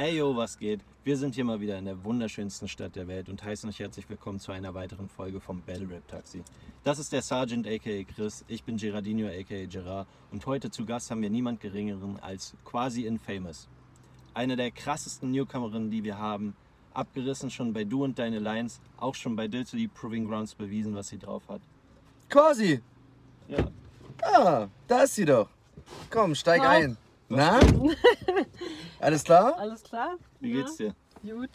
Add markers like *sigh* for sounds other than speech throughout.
Ey yo, was geht? Wir sind hier mal wieder in der wunderschönsten Stadt der Welt und heißen euch herzlich willkommen zu einer weiteren Folge vom Battle Rap Taxi. Das ist der Sergeant aka Chris, ich bin Gerardino aka Gerard und heute zu Gast haben wir niemand geringeren als quasi Infamous. Eine der krassesten Newcomerinnen, die wir haben, abgerissen schon bei Du und Deine Lines, auch schon bei Dill to the Proving Grounds bewiesen, was sie drauf hat. Quasi. Ja, Ah, da ist sie doch. Komm, steig Wow. ein. Na? *laughs* Alles klar? Alles klar? wie geht's dir? Gut.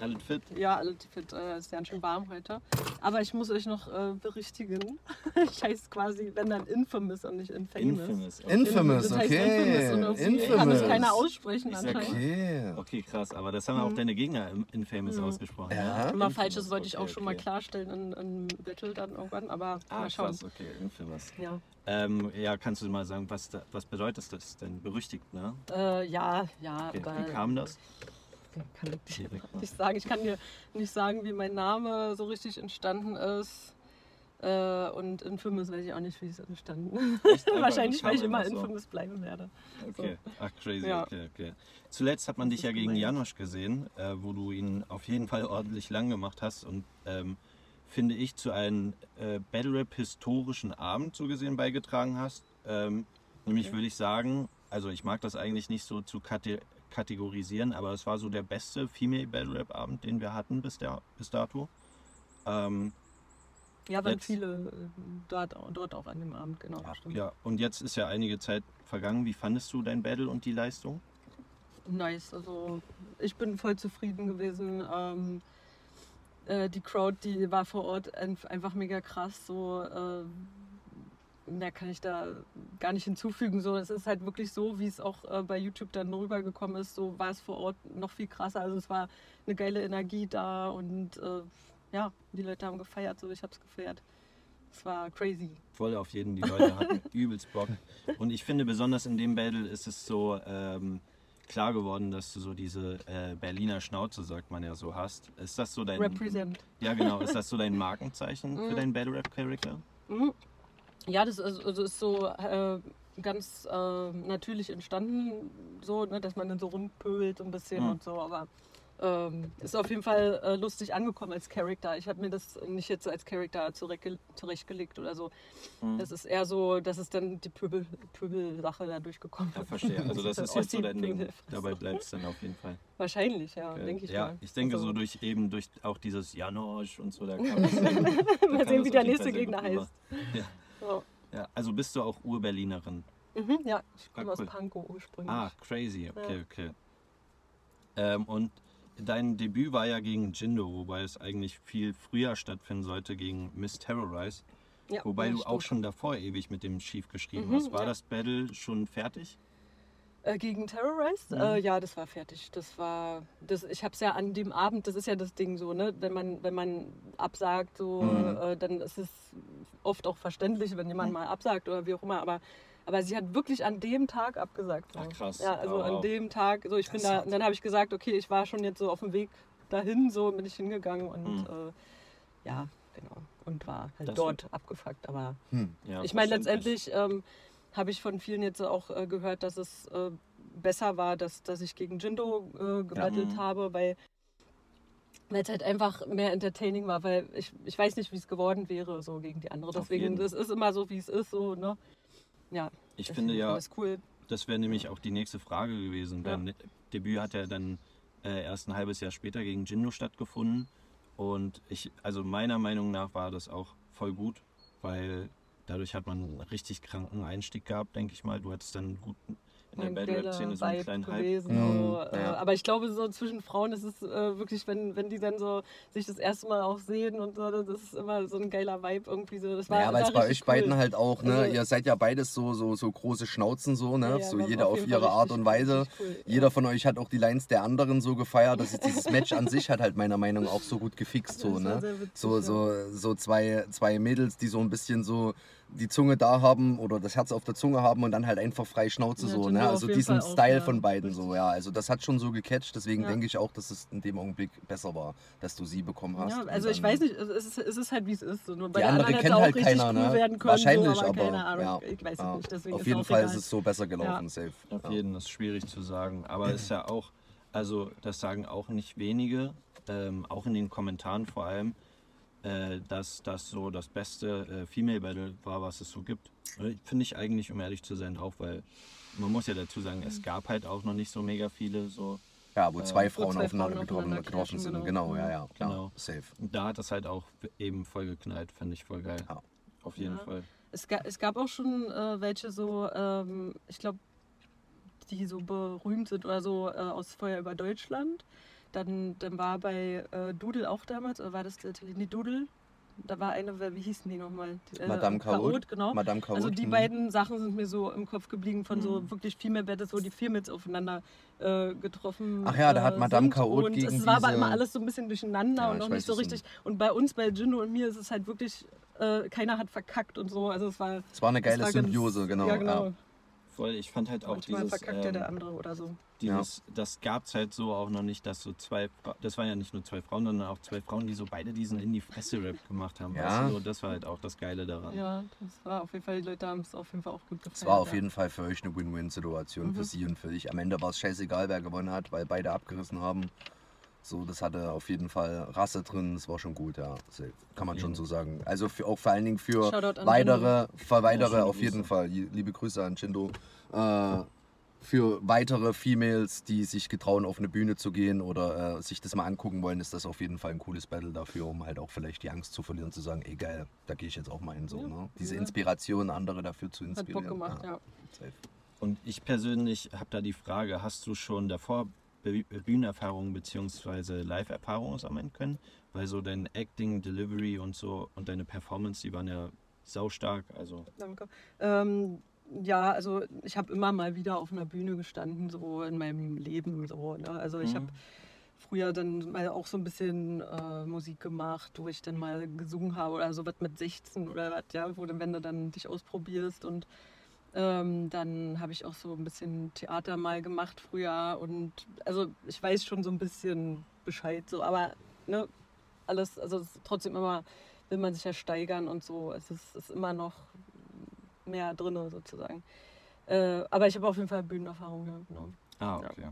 Alles fit? Ja, alles fit. Äh, ist ganz schön warm heute. Aber ich muss euch noch äh, berichtigen. *laughs* ich heiße quasi, wenn dann Infamous und nicht Infamous. Infamous. Okay. Infamous, Das heißt okay. Infamous und irgendwie kann Infamous. es keiner aussprechen Ich sag anscheinend. Okay. Okay, krass, aber das haben auch deine Gegner im Infamous ausgesprochen. Ja. Immer Infamous, falsch, das wollte ich auch okay, schon mal klarstellen in, in Battle dann irgendwann, aber Ah, mal schauen. krass, okay, Infamous. Ja. Ähm, ja, kannst du mal sagen, was, da, was bedeutet das denn? Berüchtigt, ne? Äh, ja, ja, Okay. Wie kam das? Kann ich dir *laughs* nicht sagen. Ich kann dir nicht sagen, wie mein Name so richtig entstanden ist. Äh, und Infamous weiß ich auch nicht, wie es entstanden ist. *laughs* Wahrscheinlich, das weil ich immer so. Infamous bleiben werde. Okay, ach crazy, Ja. okay, okay. Zuletzt hat man dich ist ja gegen gemein. Janosch gesehen, äh, wo du ihn auf jeden Fall ordentlich lang gemacht hast und ähm, finde ich zu einem äh, Battle Rap historischen Abend so gesehen beigetragen hast. Ähm, nämlich würde ich sagen, also ich mag das eigentlich nicht so zu kategorisieren, aber es war so der beste Female Battle Rap Abend, den wir hatten bis, der, bis dato. Ähm, Ja, waren Jetzt- viele äh, dort, dort auch an dem Abend, genau. stimmt. ja, und jetzt ist ja einige Zeit vergangen. Wie fandest du dein Battle und die Leistung? Nice, also ich bin voll zufrieden gewesen. Ähm, äh, die Crowd, die war vor Ort ein- einfach mega krass. So, äh, mehr kann ich da gar nicht hinzufügen. So, es ist halt wirklich so, wie es auch äh, bei YouTube dann rübergekommen ist. So war es vor Ort noch viel krasser. Also es war eine geile Energie da und äh, ja, die Leute haben gefeiert. So, ich habe es gefeiert. Es war crazy. voll auf jeden. Die Leute hatten *laughs* übelst Bock. Und ich finde, besonders in dem Battle ist es so ähm, klar geworden, dass du so diese äh, Berliner Schnauze, sagt man ja so, hast. Ist das so dein. Represent. Ja, genau. Ist das so dein Markenzeichen für deinen Battle Rap Charakter? Mhm. Ja, das ist, also ist so äh, ganz äh, natürlich entstanden, so, ne, dass man dann so rumpöbelt ein bisschen Mhm. und so, aber ähm, ist auf jeden Fall äh, lustig angekommen als Charakter. Ich habe mir das nicht jetzt so als Charakter zurechtge zurechtgelegt oder so. Mhm. Das ist eher so, dass es dann die Pöbel- Pöbel-Sache da durchgekommen Ja, verstehe. Also das *laughs* ist jetzt so dein Ding. Dabei bleibst du dann auf jeden Fall. Wahrscheinlich, ja, Okay. denke ich ja, mal. ich denke Also, so durch eben durch auch dieses Janosch und so, da *laughs* kam das, Mal sehen, wie der nächste Gegner heißt. Ja. Ja, also bist du auch Urberlinerin. Mhm, ja, ich Ah, komme aus cool. Pankow ursprünglich. Ah, crazy, okay, Ja. okay. Ähm, und dein Debüt war ja gegen Jindo, wobei es eigentlich viel früher stattfinden sollte, gegen Miss Terrorize. Ja, Wobei du stimmt. auch schon davor ewig mit dem Schief geschrieben Mhm, hast. War das Battle schon fertig? Äh, gegen Terrorized? Mhm. Äh, ja, das war fertig. Das war, das, ich habe es ja an dem Abend, das ist ja das Ding so, ne? Wenn man, wenn man absagt, so, Mhm. äh, dann ist es oft auch verständlich, wenn jemand mal absagt oder wie auch immer. Aber, aber sie hat wirklich an dem Tag abgesagt. So. Ach, krass. Ja, also Oh, an wow. dem Tag, so ich bin da, hat- dann habe ich gesagt, okay, ich war schon jetzt so auf dem Weg dahin, so bin ich hingegangen und Mhm. äh, ja, genau. Und war halt Das- dort abgefuckt. Aber Hm. Ja, ich meine, letztendlich ähm, habe ich von vielen jetzt auch äh, gehört, dass es äh, besser war, dass, dass ich gegen Jindo äh, gebattelt Mhm. habe, weil weil es halt einfach mehr entertaining war, weil ich, ich weiß nicht, wie es geworden wäre, so gegen die andere. Auf Deswegen, das ist immer so, wie es ist, so, ne? Ja. Ich finde ja, Das cool. das wäre nämlich auch die nächste Frage gewesen. Ja. Dein Debüt hat ja dann äh, erst ein halbes Jahr später gegen Jindo stattgefunden. Und ich, also meiner Meinung nach war das auch voll gut, weil dadurch hat man einen richtig kranken Einstieg gehabt, denke ich mal. Du hattest dann gut in der ein Battle Rap geiler Szene so einen Vibe kleinen Hype. gewesen. Mhm, So, äh, ja. Aber ich glaube, so zwischen Frauen ist es äh, wirklich, wenn, wenn die dann so sich das erste Mal auch sehen und so, das ist immer so ein geiler Vibe irgendwie so. Das war, Ja, weil war es bei euch beiden cool. halt auch, ne? Also- ihr seid ja beides so, so, so große Schnauzen, so, ne? Ja, so jeder auf jeden ihre Art und Weise. cool, ja. Jeder von euch hat auch die Lines der anderen so gefeiert. Das ist *laughs* dieses Match an sich hat halt meiner Meinung nach auch so gut gefixt, so, ne? witzig, So, so, so zwei, zwei Mädels, die so ein bisschen so die Zunge da haben oder das Herz auf der Zunge haben und dann halt einfach frei Schnauze Ja, so, ne? Also diesen Fall auch, Style ja. von beiden so, ja. Also das hat schon so gecatcht, deswegen Ja. denke ich auch, dass es in dem Augenblick besser war, dass du sie bekommen hast. Ja, also ich weiß nicht, es ist, es ist halt wie es ist. So, nur bei Die der andere kennt auch halt richtig keiner, cool ne? können. Wahrscheinlich, so, aber, aber, keine Ahnung. ja, ich weiß es ja. nicht. Deswegen Auf jeden auch Fall egal. ist es so besser gelaufen, Ja. safe. Auf Ja. jeden, das ist schwierig zu sagen. Aber ist ja auch, also das sagen auch nicht wenige, ähm, auch in den Kommentaren vor allem, äh, dass das so das beste äh, Female Battle war, was es so gibt. Äh, Finde ich eigentlich, um ehrlich zu sein, auch, weil man muss ja dazu sagen, es gab halt auch noch nicht so mega viele so. Ja, wo zwei Äh, Frauen zwei aufeinander Frauen getroffen, getroffen sind. genau. Genau, ja, ja, klar. Genau. Safe. Und da hat das halt auch eben voll geknallt, finde ich voll geil. Ja. Auf jeden Ja. Fall. Es, ga, es gab auch schon äh, welche so, ähm, ich glaube, die so berühmt sind oder so äh, aus Feuer über Deutschland. Dann, dann war bei äh, Doodle auch damals, oder war das der Tele- nee, Doodle? Da war eine, wie hießen die nochmal? Die, äh, Madame Chaot. genau. Madame Chaot. Also die hm. beiden Sachen sind mir so im Kopf geblieben von so Mhm. wirklich Female Battles, wo die Females aufeinander äh, getroffen Ach ja, da hat äh, Madame. Chaot und gegen es war aber diese- immer alles so ein bisschen durcheinander Ja, und noch nicht so richtig. Und bei uns, bei Gino und mir, ist es halt wirklich, äh, keiner hat verkackt und so. Also es war. Es war eine geile war ganz- Symbiose, genau. Ja, genau. Voll, ich fand halt auch Manchmal dieses, verkackt ja der ähm, andere oder so. dieses das gab es halt so auch noch nicht, dass so zwei, das waren ja nicht nur zwei Frauen, sondern auch zwei Frauen, die so beide diesen in die Fresse Rap gemacht haben. Ja. Weißt du, das war halt auch das Geile daran. Ja, das war auf jeden Fall, die Leute haben es auf jeden Fall auch gut gefallen. Es war auf ja. jeden Fall für euch eine Win-Win-Situation, Mhm. für sie und für dich. Am Ende war es scheißegal, wer gewonnen hat, weil beide abgerissen haben. So, das hatte auf jeden Fall Rasse drin, das war schon gut, ja. Kann man Auf schon so sagen. Also für, auch vor allen Dingen für weitere, für weitere auf jeden Grüße. Fall. Liebe Grüße an Chindo. Äh, für weitere Females, die sich getrauen, auf eine Bühne zu gehen oder äh, sich das mal angucken wollen, ist das auf jeden Fall ein cooles Battle dafür, um halt auch vielleicht die Angst zu verlieren, zu sagen, ey geil, da gehe ich jetzt auch mal hin. So, Ja. ne? Diese Ja. Inspiration, andere dafür zu Hat inspirieren. Bock gemacht, ja. Safe. Und ich persönlich habe da die Frage, hast du schon davor Bühnenerfahrungen bzw. Live-Erfahrungen sammeln können? Weil so dein Acting, Delivery und so und deine Performance, die waren ja saustark. Also Danke. Ähm, ja, also ich habe immer mal wieder auf einer Bühne gestanden, so in meinem Leben. So, ne? Also ich Mhm. habe früher dann mal auch so ein bisschen äh, Musik gemacht, wo ich dann mal gesungen habe oder so was mit 16 oder was, ja, wo du, wenn du dann dich ausprobierst und ähm, dann habe ich auch so ein bisschen Theater mal gemacht früher und also ich weiß schon so ein bisschen Bescheid, so, aber ne, alles, also trotzdem immer will man sich ja steigern und so. Es ist, ist immer noch mehr drin sozusagen. Äh, aber ich habe auf jeden Fall Bühnenerfahrung, ja, genau. Ah, Ja. okay.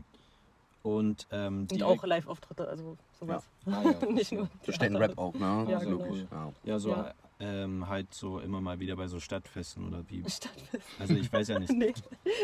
Und, ähm, Und auch Live-Auftritte, also sowas. Ah, ja. *laughs* Nicht nur. Verstehen Rap auch, ne? Ja, Also genau. ja. Ja, so Ja. Ähm, halt so immer mal wieder bei so Stadtfesten oder wie. Stadtfest. Also ich weiß ja nicht. *laughs*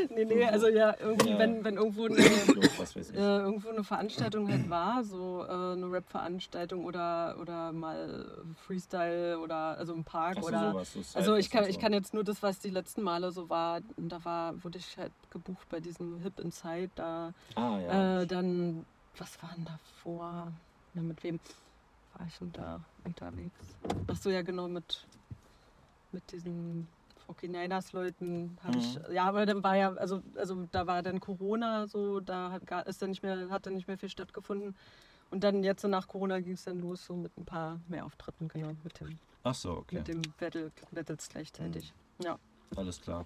Nee, nee, nee, also ja, irgendwie, Ja. wenn, wenn irgendwo eine, äh, irgendwo eine Veranstaltung halt war, so äh, eine Rap-Veranstaltung oder, oder mal Freestyle oder also im Park Ach so, oder sowas, so Also ich kann, und ich so. kann jetzt nur das, was die letzten Male so war, da war, wurde ich halt gebucht bei diesem Hip Inside, da Ah, ja. äh, dann, was war denn davor? Ja, mit wem war ich denn da unterwegs? Ach so, ja genau, mit, mit diesen 49ers Leuten habe ich, Mhm. ja, aber dann war ja, also, also da war dann Corona so, da hat, gar- ist dann nicht mehr, hat dann nicht mehr viel stattgefunden. Und dann jetzt so nach Corona ging es dann los, so mit ein paar mehr Auftritten, genau, mit dem, Ach so, okay. mit dem Battle, Battles gleichzeitig. Ja. Alles klar.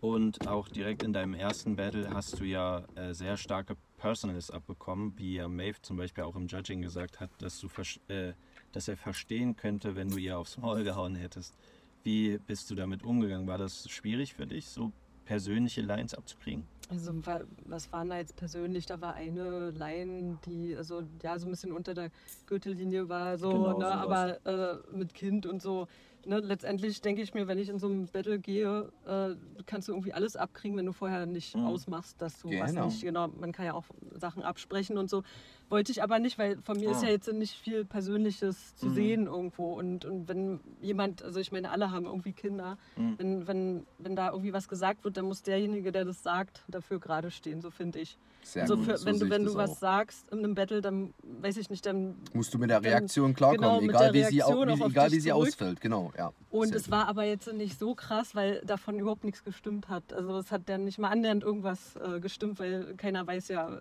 Und auch direkt in deinem ersten Battle hast du ja äh, sehr starke Personals abbekommen, wie ja Maeve zum Beispiel auch im Judging gesagt hat, dass, du äh, dass er verstehen könnte, wenn du ihr aufs Maul gehauen hättest. Wie bist du damit umgegangen? War das schwierig für dich, so persönliche Lines abzukriegen? Also wa- was waren da jetzt persönlich? Da war eine Line, die also ja so ein bisschen unter der Gürtellinie war, so, Genau, ne, aber äh, mit Kind und so. Ne, letztendlich denke ich mir, wenn ich in so einem Battle gehe, äh, kannst du irgendwie alles abkriegen, wenn du vorher nicht Mhm. ausmachst, dass du was Genau. nicht, genau, man kann ja auch Sachen absprechen und so. Wollte ich aber nicht, weil von mir ist Ah. ja jetzt nicht viel Persönliches zu Mhm. sehen irgendwo. Und, und wenn jemand, also ich meine, alle haben irgendwie Kinder, Mhm. wenn, wenn, wenn da irgendwie was gesagt wird, dann muss derjenige, der das sagt, dafür gerade stehen, so finde ich. Sehr also gut, für, so wenn du, wenn du was auch. sagst in einem Battle, dann weiß ich nicht, dann. Musst du mit der Reaktion klarkommen, genau, egal, wie sie, auch wie, egal wie sie zurück. ausfällt. Genau, ja. Und Sehr es war aber jetzt nicht so krass, weil davon überhaupt nichts gestimmt hat. Also es hat dann nicht mal annähernd irgendwas äh, gestimmt, weil keiner weiß ja äh,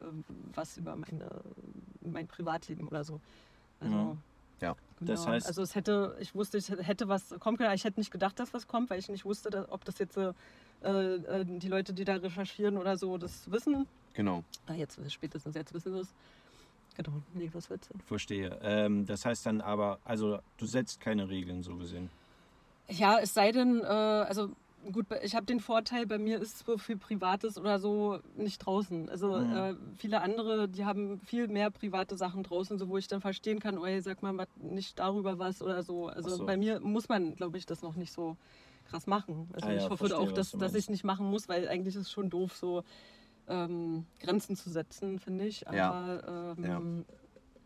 was über meine, mein Privatleben oder so. Also, Mhm. Ja. Genau. Das heißt- also es hätte, ich wusste, ich hätte was kommen können. aber Ich hätte nicht gedacht, dass was kommt, weil ich nicht wusste, dass, ob das jetzt äh, äh, die Leute, die da recherchieren oder so, das wissen. Genau. Ah, jetzt spätestens jetzt wissen wir es. Genau, nee, was wird's denn? Verstehe. Ähm, das heißt dann aber, also du setzt keine Regeln so gesehen. Ja, es sei denn, äh, also Gut, ich habe den Vorteil, bei mir ist so viel Privates oder so nicht draußen. Also Mhm. äh, viele andere, die haben viel mehr private Sachen draußen, so wo ich dann verstehen kann, oh, ey, sag mal nicht darüber was oder so. Also so. bei mir muss man, glaube ich, das noch nicht so krass machen. Also Ah ja, ich hoffe verstehe, auch, dass, dass ich es nicht machen muss, weil eigentlich ist es schon doof, so ähm, Grenzen zu setzen, finde ich. Aber Ja. ähm,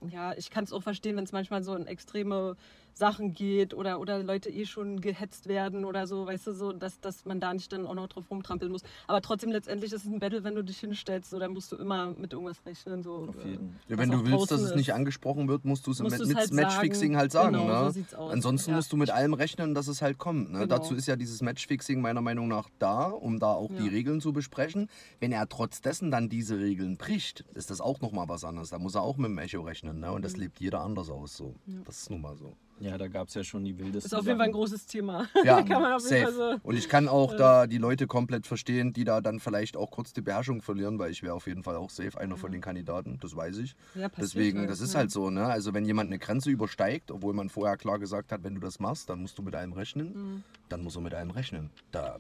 ja, ich kann es auch verstehen, wenn es manchmal so in extreme Sachen geht oder, oder Leute eh schon gehetzt werden oder so, weißt du, so, dass, dass man da nicht dann auch noch drauf rumtrampeln muss. Aber trotzdem letztendlich ist es ein Battle, wenn du dich hinstellst, so, dann musst du immer mit irgendwas rechnen. So, Auf jeden. Ja, wenn du willst, dass es nicht angesprochen wird, musst du es mit, halt Matchfixing sagen. halt sagen. Genau, ne? so aus. Ansonsten Ja. musst du mit allem rechnen, dass es halt kommt. Ne? Genau. Dazu ist ja dieses Matchfixing meiner Meinung nach da, um da auch die Ja. Regeln zu besprechen. Wenn er trotz dessen dann diese Regeln bricht, ist das auch nochmal was anderes. Da muss er auch mit dem Echo rechnen. Ne? Mhm. Und das lebt jeder anders aus. So. Das ist nun mal so. Ja, da gab es ja schon die wildesten Ist auf jeden Fall ein großes Thema. Ja, *laughs* Kann man auf jeden safe. Fall so. Und ich kann auch da die Leute komplett verstehen, die da dann vielleicht auch kurz die Beherrschung verlieren, weil ich wäre auf jeden Fall auch safe einer von den Kandidaten, das weiß ich. Ja, passiert Deswegen, halt, das ist ne? halt so, ne? Also wenn jemand eine Grenze übersteigt, obwohl man vorher klar gesagt hat, wenn du das machst, dann musst du mit allem rechnen, Mhm. dann muss er mit allem rechnen. Da,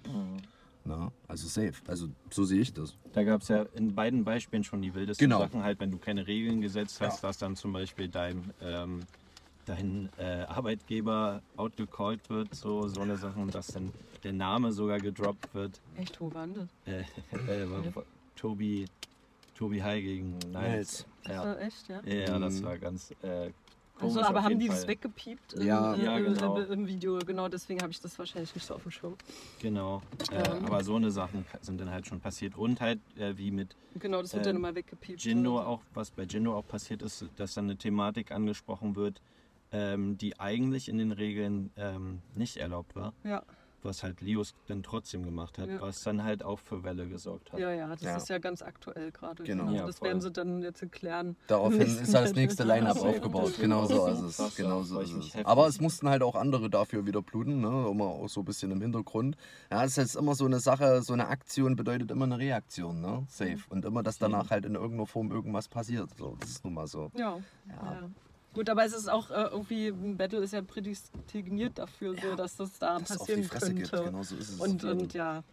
ne? Also safe. Also so sehe ich das. Da gab es ja in beiden Beispielen schon die wildesten Genau. Sachen, halt, wenn du keine Regeln gesetzt hast, Ja. dass dann zum Beispiel dein, ähm, dein äh, Arbeitgeber outgecallt wird, so, so eine Sachen, dass dann der Name sogar gedroppt wird. Echt, das? Äh, *laughs* äh, war- Tobi, Tobi Hai gegen Niles. Niles. Ja. Äh, echt, ja? Ja, das Mhm. war ganz äh, Also, aber haben die Fall. das weggepiept im, Ja. äh, Ja, genau. im, im Video? Genau, deswegen habe ich das wahrscheinlich nicht so auf dem Schirm. Genau. Äh, Ähm. aber so eine Sachen sind dann halt schon passiert. Und halt, äh, wie mit Genau, das wird Ähm, dann immer weggepiept. Jindo auch, was bei Jindo auch passiert ist, dass dann eine Thematik angesprochen wird, ähm, die eigentlich in den Regeln ähm, nicht erlaubt war, Ja, was halt Lios dann trotzdem gemacht hat, Ja. was dann halt auch für Welle gesorgt hat. ja, ja, das Ja. ist ja ganz aktuell gerade. Genau. Ja, das voll. werden sie dann jetzt klären. Daraufhin ist halt das nächste Line-Up aufgebaut. Genau so ist es. krass, Genau so ist es. Aber es mussten halt auch andere dafür wieder bluten, ne? immer auch so ein bisschen im Hintergrund. Ja, es ist jetzt immer so eine Sache, so eine Aktion bedeutet immer eine Reaktion, ne? Safe. Und immer, dass danach halt in irgendeiner Form irgendwas passiert. So, das ist nun mal so. Ja. ja. Gut, aber es ist auch äh, irgendwie, ein Battle ist ja prädestiniert dafür, so, dass das da Dass passieren die Fresse könnte. gibt, genau so ist es. Und, und ja,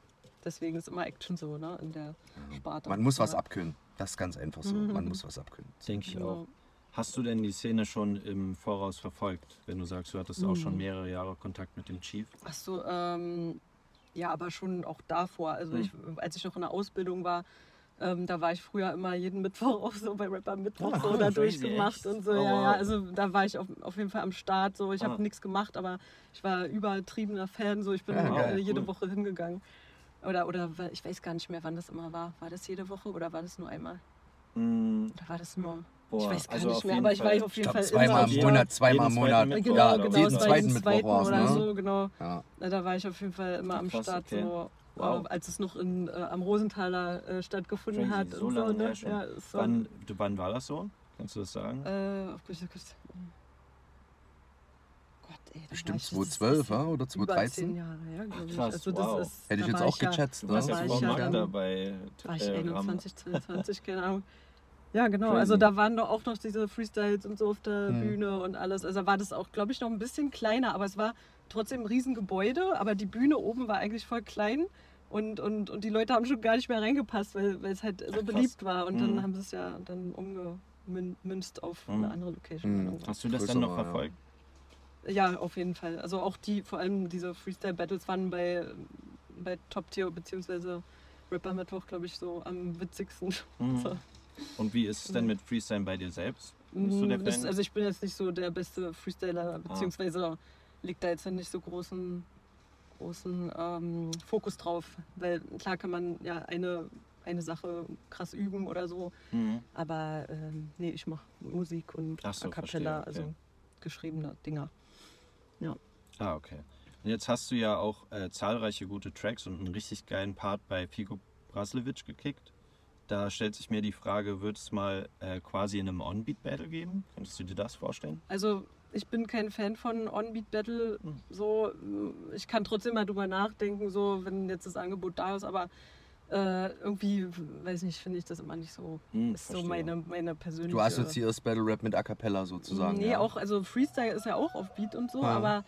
deswegen ist immer Action so, ne, in der Sparte. Man muss was Ja. abkönnen. Das ist ganz einfach so. Man muss was abkönnen. Denke ich auch. Hast du denn die Szene schon im Voraus verfolgt, wenn du sagst, du hattest auch Mhm. schon mehrere Jahre Kontakt mit dem Chief? Ach so, ähm, ja, aber schon auch davor. Also Hm. ich, als ich noch in der Ausbildung war, ähm, da war ich früher immer jeden Mittwoch *laughs* auch so bei Rapper Mittwoch Ah, so da *laughs* crazy, durchgemacht und so. Oh, ja, ja, also da war ich auf, auf jeden Fall am Start. So, ich Ah. habe nichts gemacht, aber ich war übertriebener Fan. So, ich bin Ja, äh, geil, jede cool. Woche hingegangen. Oder, oder ich weiß gar nicht mehr, wann das immer war. War das jede Woche oder war das nur einmal? Mm, Oder war das nur? boah, ich weiß gar also nicht mehr, aber ich war auf Ich jeden glaube, Fall zweimal im Monat, zweimal im Monat. Genau, ja, genau, jeden war zweiten Mittwoch war es, oder ne? so, genau. Ja. Da war ich auf jeden Fall immer Ah, am Start, okay. so, Wow. äh, als es noch in, äh, am Rosenthaler äh, stattgefunden Crazy, hat. so und so, ne? Ja, so, Wann, du, wann war das so? Kannst du das sagen? Äh, auf Gott, Gott, Gott, ey, da Bestimmt war ich- das ist- 2012 ja, oder Über 2013? zehn Jahre glaube ich. Krass, also wow. ist, Hätte ich da jetzt auch ja- geschätzt. du Ne? warst war ja ich ja dann- bei War ich äh, 21, 22, *laughs* keine Ahnung. Ja, genau. Crazy. Also da waren doch auch noch diese Freestyles und so auf der Hm. Bühne und alles. Also war das auch, glaube ich, noch ein bisschen kleiner, aber es war trotzdem ein Riesengebäude, aber die Bühne oben war eigentlich voll klein. Und, und, und die Leute haben schon gar nicht mehr reingepasst, weil, weil es halt so Ach, beliebt war. Und dann Mhm. haben sie es ja dann umgemünzt auf Mhm. eine andere Location. Mhm. Hast du das Größer dann noch war, ja. verfolgt? Ja, auf jeden Fall. Also auch die, vor allem diese Freestyle-Battles waren bei, bei Top Tier bzw. Rapper Mittwoch, glaube ich, so am witzigsten. Mhm. *laughs* So. Und wie ist es denn mit Freestyle bei dir selbst? Bist du der das, Fan? also ich bin jetzt nicht so der beste Freestyler, beziehungsweise liegt da jetzt nicht so großen, großen ähm, Fokus drauf. Weil klar kann man ja eine, eine Sache krass üben oder so, Mhm. aber ähm, nee, ich mache Musik und Ach so, A Cappella, verstehe, okay. also geschriebene Dinger. Ah, okay. Und jetzt hast du ja auch äh, zahlreiche gute Tracks und einen richtig geilen Part bei Figo Braslewitsch gekickt. Da stellt sich mir die Frage, wird es mal äh, quasi in einem On-Beat-Battle geben? Könntest du dir das vorstellen? Also ich bin kein Fan von On-Beat Battle. Hm. So, ich kann trotzdem mal drüber nachdenken, so wenn jetzt das Angebot da ist, aber äh, irgendwie, weiß nicht, finde ich das immer nicht so. Hm, ist so verstehe. meine, meine persönliche. Du assoziierst Battle Rap mit A Cappella sozusagen. Nee, ja. auch, also Freestyle ist ja auch auf Beat und so, Ja. aber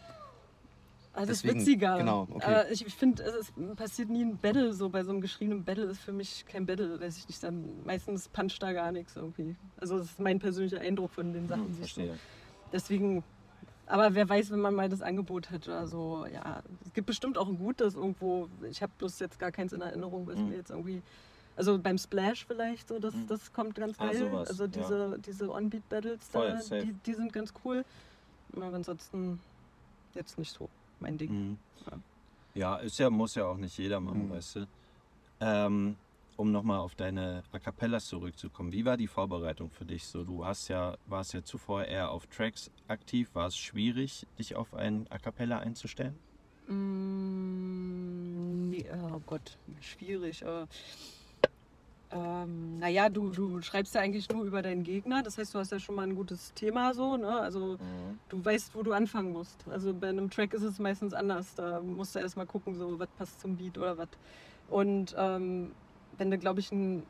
Also das ist Deswegen- witziger. genau, okay. Aber ich finde, es passiert nie ein Battle. So bei so einem geschriebenen Battle ist für mich kein Battle, weiß ich nicht. Dann meistens puncht da gar nichts irgendwie. Also das ist mein persönlicher Eindruck von den Sachen. Hm, die ich so- verstehe. Deswegen, aber wer weiß, wenn man mal das Angebot hat oder so, ja. Es gibt bestimmt auch ein gutes irgendwo. Ich habe bloß jetzt gar keins in Erinnerung, was Mhm. mir jetzt irgendwie. Also beim Splash vielleicht so, das, das kommt ganz Ah, geil. sowas, also ja. diese, diese On-Beat-Battles da, die, die sind ganz cool. Aber ansonsten jetzt nicht so mein Ding. Mhm. Ja. Ja, ist ja, muss ja auch nicht jeder machen, Mhm. weißt du. Ähm, um nochmal auf deine A Cappellas zurückzukommen, wie war die Vorbereitung für dich? So, du hast ja, warst ja zuvor eher auf Tracks aktiv. War es schwierig, dich auf ein A Cappella einzustellen? Mm, nee, oh Gott, schwierig. Äh, ähm, naja, du, du schreibst ja eigentlich nur über deinen Gegner. Das heißt, du hast ja schon mal ein gutes Thema so. Ne? Also du weißt, wo du anfangen musst. Also bei einem Track ist es meistens anders. Da musst du erstmal gucken, so was passt zum Beat oder was. Und ähm, wenn du, glaube ich, ein,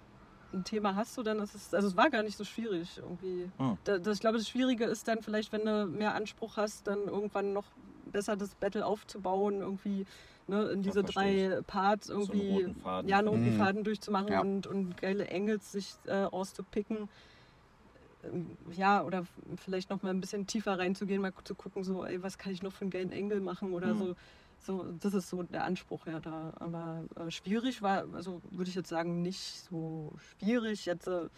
ein Thema hast, so, dann ist es, also es war gar nicht so schwierig irgendwie. Hm. Da, das, ich glaube, das Schwierige ist dann vielleicht, wenn du mehr Anspruch hast, dann irgendwann noch besser das Battle aufzubauen, irgendwie ne, in diese drei Parts einen irgendwie roten Faden. ja, einen roten Mhm. Faden durchzumachen Ja. und, und geile Angles sich äh, auszupicken. Ähm, Ja, oder vielleicht noch mal ein bisschen tiefer reinzugehen, mal zu gucken, so, ey, was kann ich noch für einen geilen Angle machen oder Mhm. so. So, das ist so der Anspruch, ja, da. Aber äh, schwierig war, also würde ich jetzt sagen, nicht so schwierig, jetzt äh,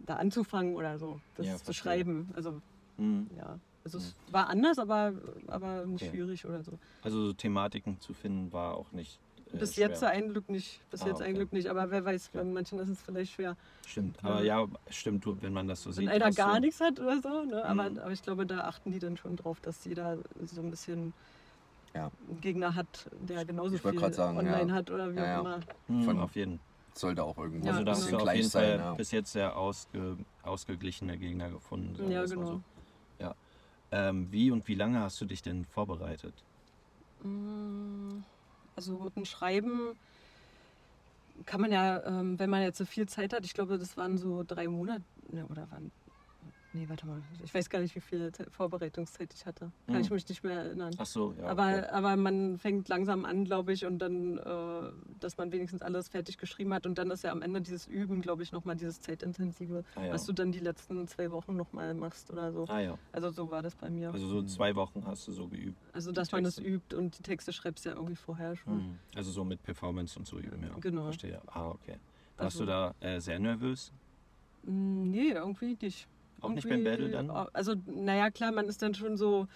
da anzufangen oder so, das Ja, zu schreiben. Also, Mhm. ja. Also es war anders, aber, aber nicht Okay. schwierig oder so. Also so Thematiken zu finden war auch nicht. äh, Bis schwer. jetzt ein Glück nicht. Bis Ah, jetzt ein okay. Glück nicht. Aber wer weiß, Ja. bei manchen ist es vielleicht schwer. Stimmt, aber ja, stimmt, du, wenn man das so Wenn sieht. einer hast gar du- nichts hat oder so. Ne? Aber, Mhm. aber ich glaube, da achten die dann schon drauf, dass jeder so ein bisschen Ja. Gegner hat, der genauso viel sagen, online ja. hat oder wie auch immer. Mhm, Von- auf jeden Sollte auch irgendwo Also ein da hast bisschen du auf jeden sein. Fall Ja. bis jetzt sehr ausge, ausgeglichene Gegner gefunden. Ja, genau. So. Ja. Ähm, wie und wie lange hast du dich denn vorbereitet? Mm, Also mit dem Schreiben kann man ja, ähm, wenn man jetzt so viel Zeit hat, ich glaube, das waren so drei Monate, ne, oder waren, nee, warte mal, ich weiß gar nicht, wie viel Vorbereitungszeit ich hatte. Kann Mhm. ich mich nicht mehr erinnern. Ach so, ja. aber, okay. aber man fängt langsam an, glaube ich, und dann, äh, dass man wenigstens alles fertig geschrieben hat. Und dann ist ja am Ende dieses Üben, glaube ich, nochmal dieses zeitintensive, Ah, ja. was du dann die letzten zwei Wochen nochmal machst oder so. Ah ja, Also so war das bei mir. also so zwei Wochen hast du so geübt. Also, dass man das übt und die Texte schreibst ja irgendwie vorher schon. Mhm. Also so mit Performance und so üben, ja. Genau. Verstehe. Ah, okay. Warst Also- du da äh, sehr nervös? Mm, Nee, irgendwie nicht. Auch nicht beim Battle dann? Also, naja, klar, man ist dann schon so,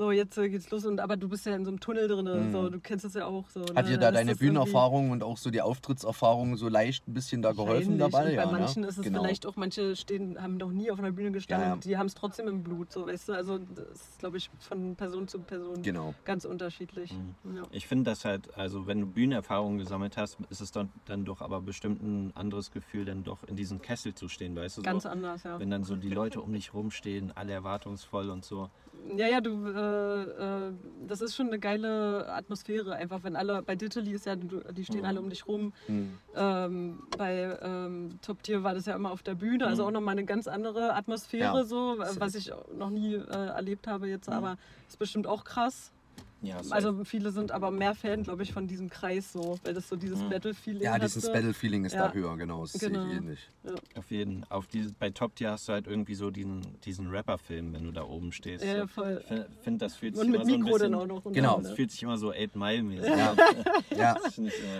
so jetzt äh, geht's los, und, aber du bist ja in so einem Tunnel drin, Mhm. so, du kennst es ja auch so. Hat ne? dir da deine das Bühnenerfahrung und auch so die Auftrittserfahrung so leicht ein bisschen da geholfen dabei? Und bei ja, manchen ne? ist es genau. vielleicht auch, manche stehen, haben noch nie auf einer Bühne gestanden Ja, ja. und die haben es trotzdem im Blut, so weißt du. Also das ist, glaube ich, von Person zu Person Genau. ganz unterschiedlich. Mhm. Ja. Ich finde das halt, also wenn du Bühnenerfahrung gesammelt hast, ist es dann, dann doch aber bestimmt ein anderes Gefühl, dann doch in diesem Kessel zu stehen, weißt du? Ganz so, anders, ja. wenn dann so die Leute um dich rumstehen, alle erwartungsvoll und so. Ja, ja, du, äh, äh, das ist schon eine geile Atmosphäre, einfach wenn alle, bei Dittely ist ja, du, die stehen Mhm. alle um dich rum. Hm. Ähm, bei ähm, Top Tier war das ja immer auf der Bühne, also Mhm. auch nochmal eine ganz andere Atmosphäre, Ja. so, was ich noch nie äh, erlebt habe jetzt, Mhm. aber ist bestimmt auch krass. Ja. Also viele sind aber mehr Fan, glaube ich, von diesem Kreis so, weil das so dieses Mhm. Battle-Feeling Ja, dieses. Battle-Feeling ist Ja. da höher, genau. Das Genau. sehe ich ähnlich. Auf jeden. Auf diese, bei Top Tier hast du halt irgendwie so diesen, diesen Rapper-Film, wenn du da oben stehst. Ja, ja, voll. Ich find- find, das fühlt sich Und mit immer so ein Mikro bisschen, dann auch noch. Genau. Das fühlt sich immer so 8 Mile mäßig Ja. *laughs* Ja,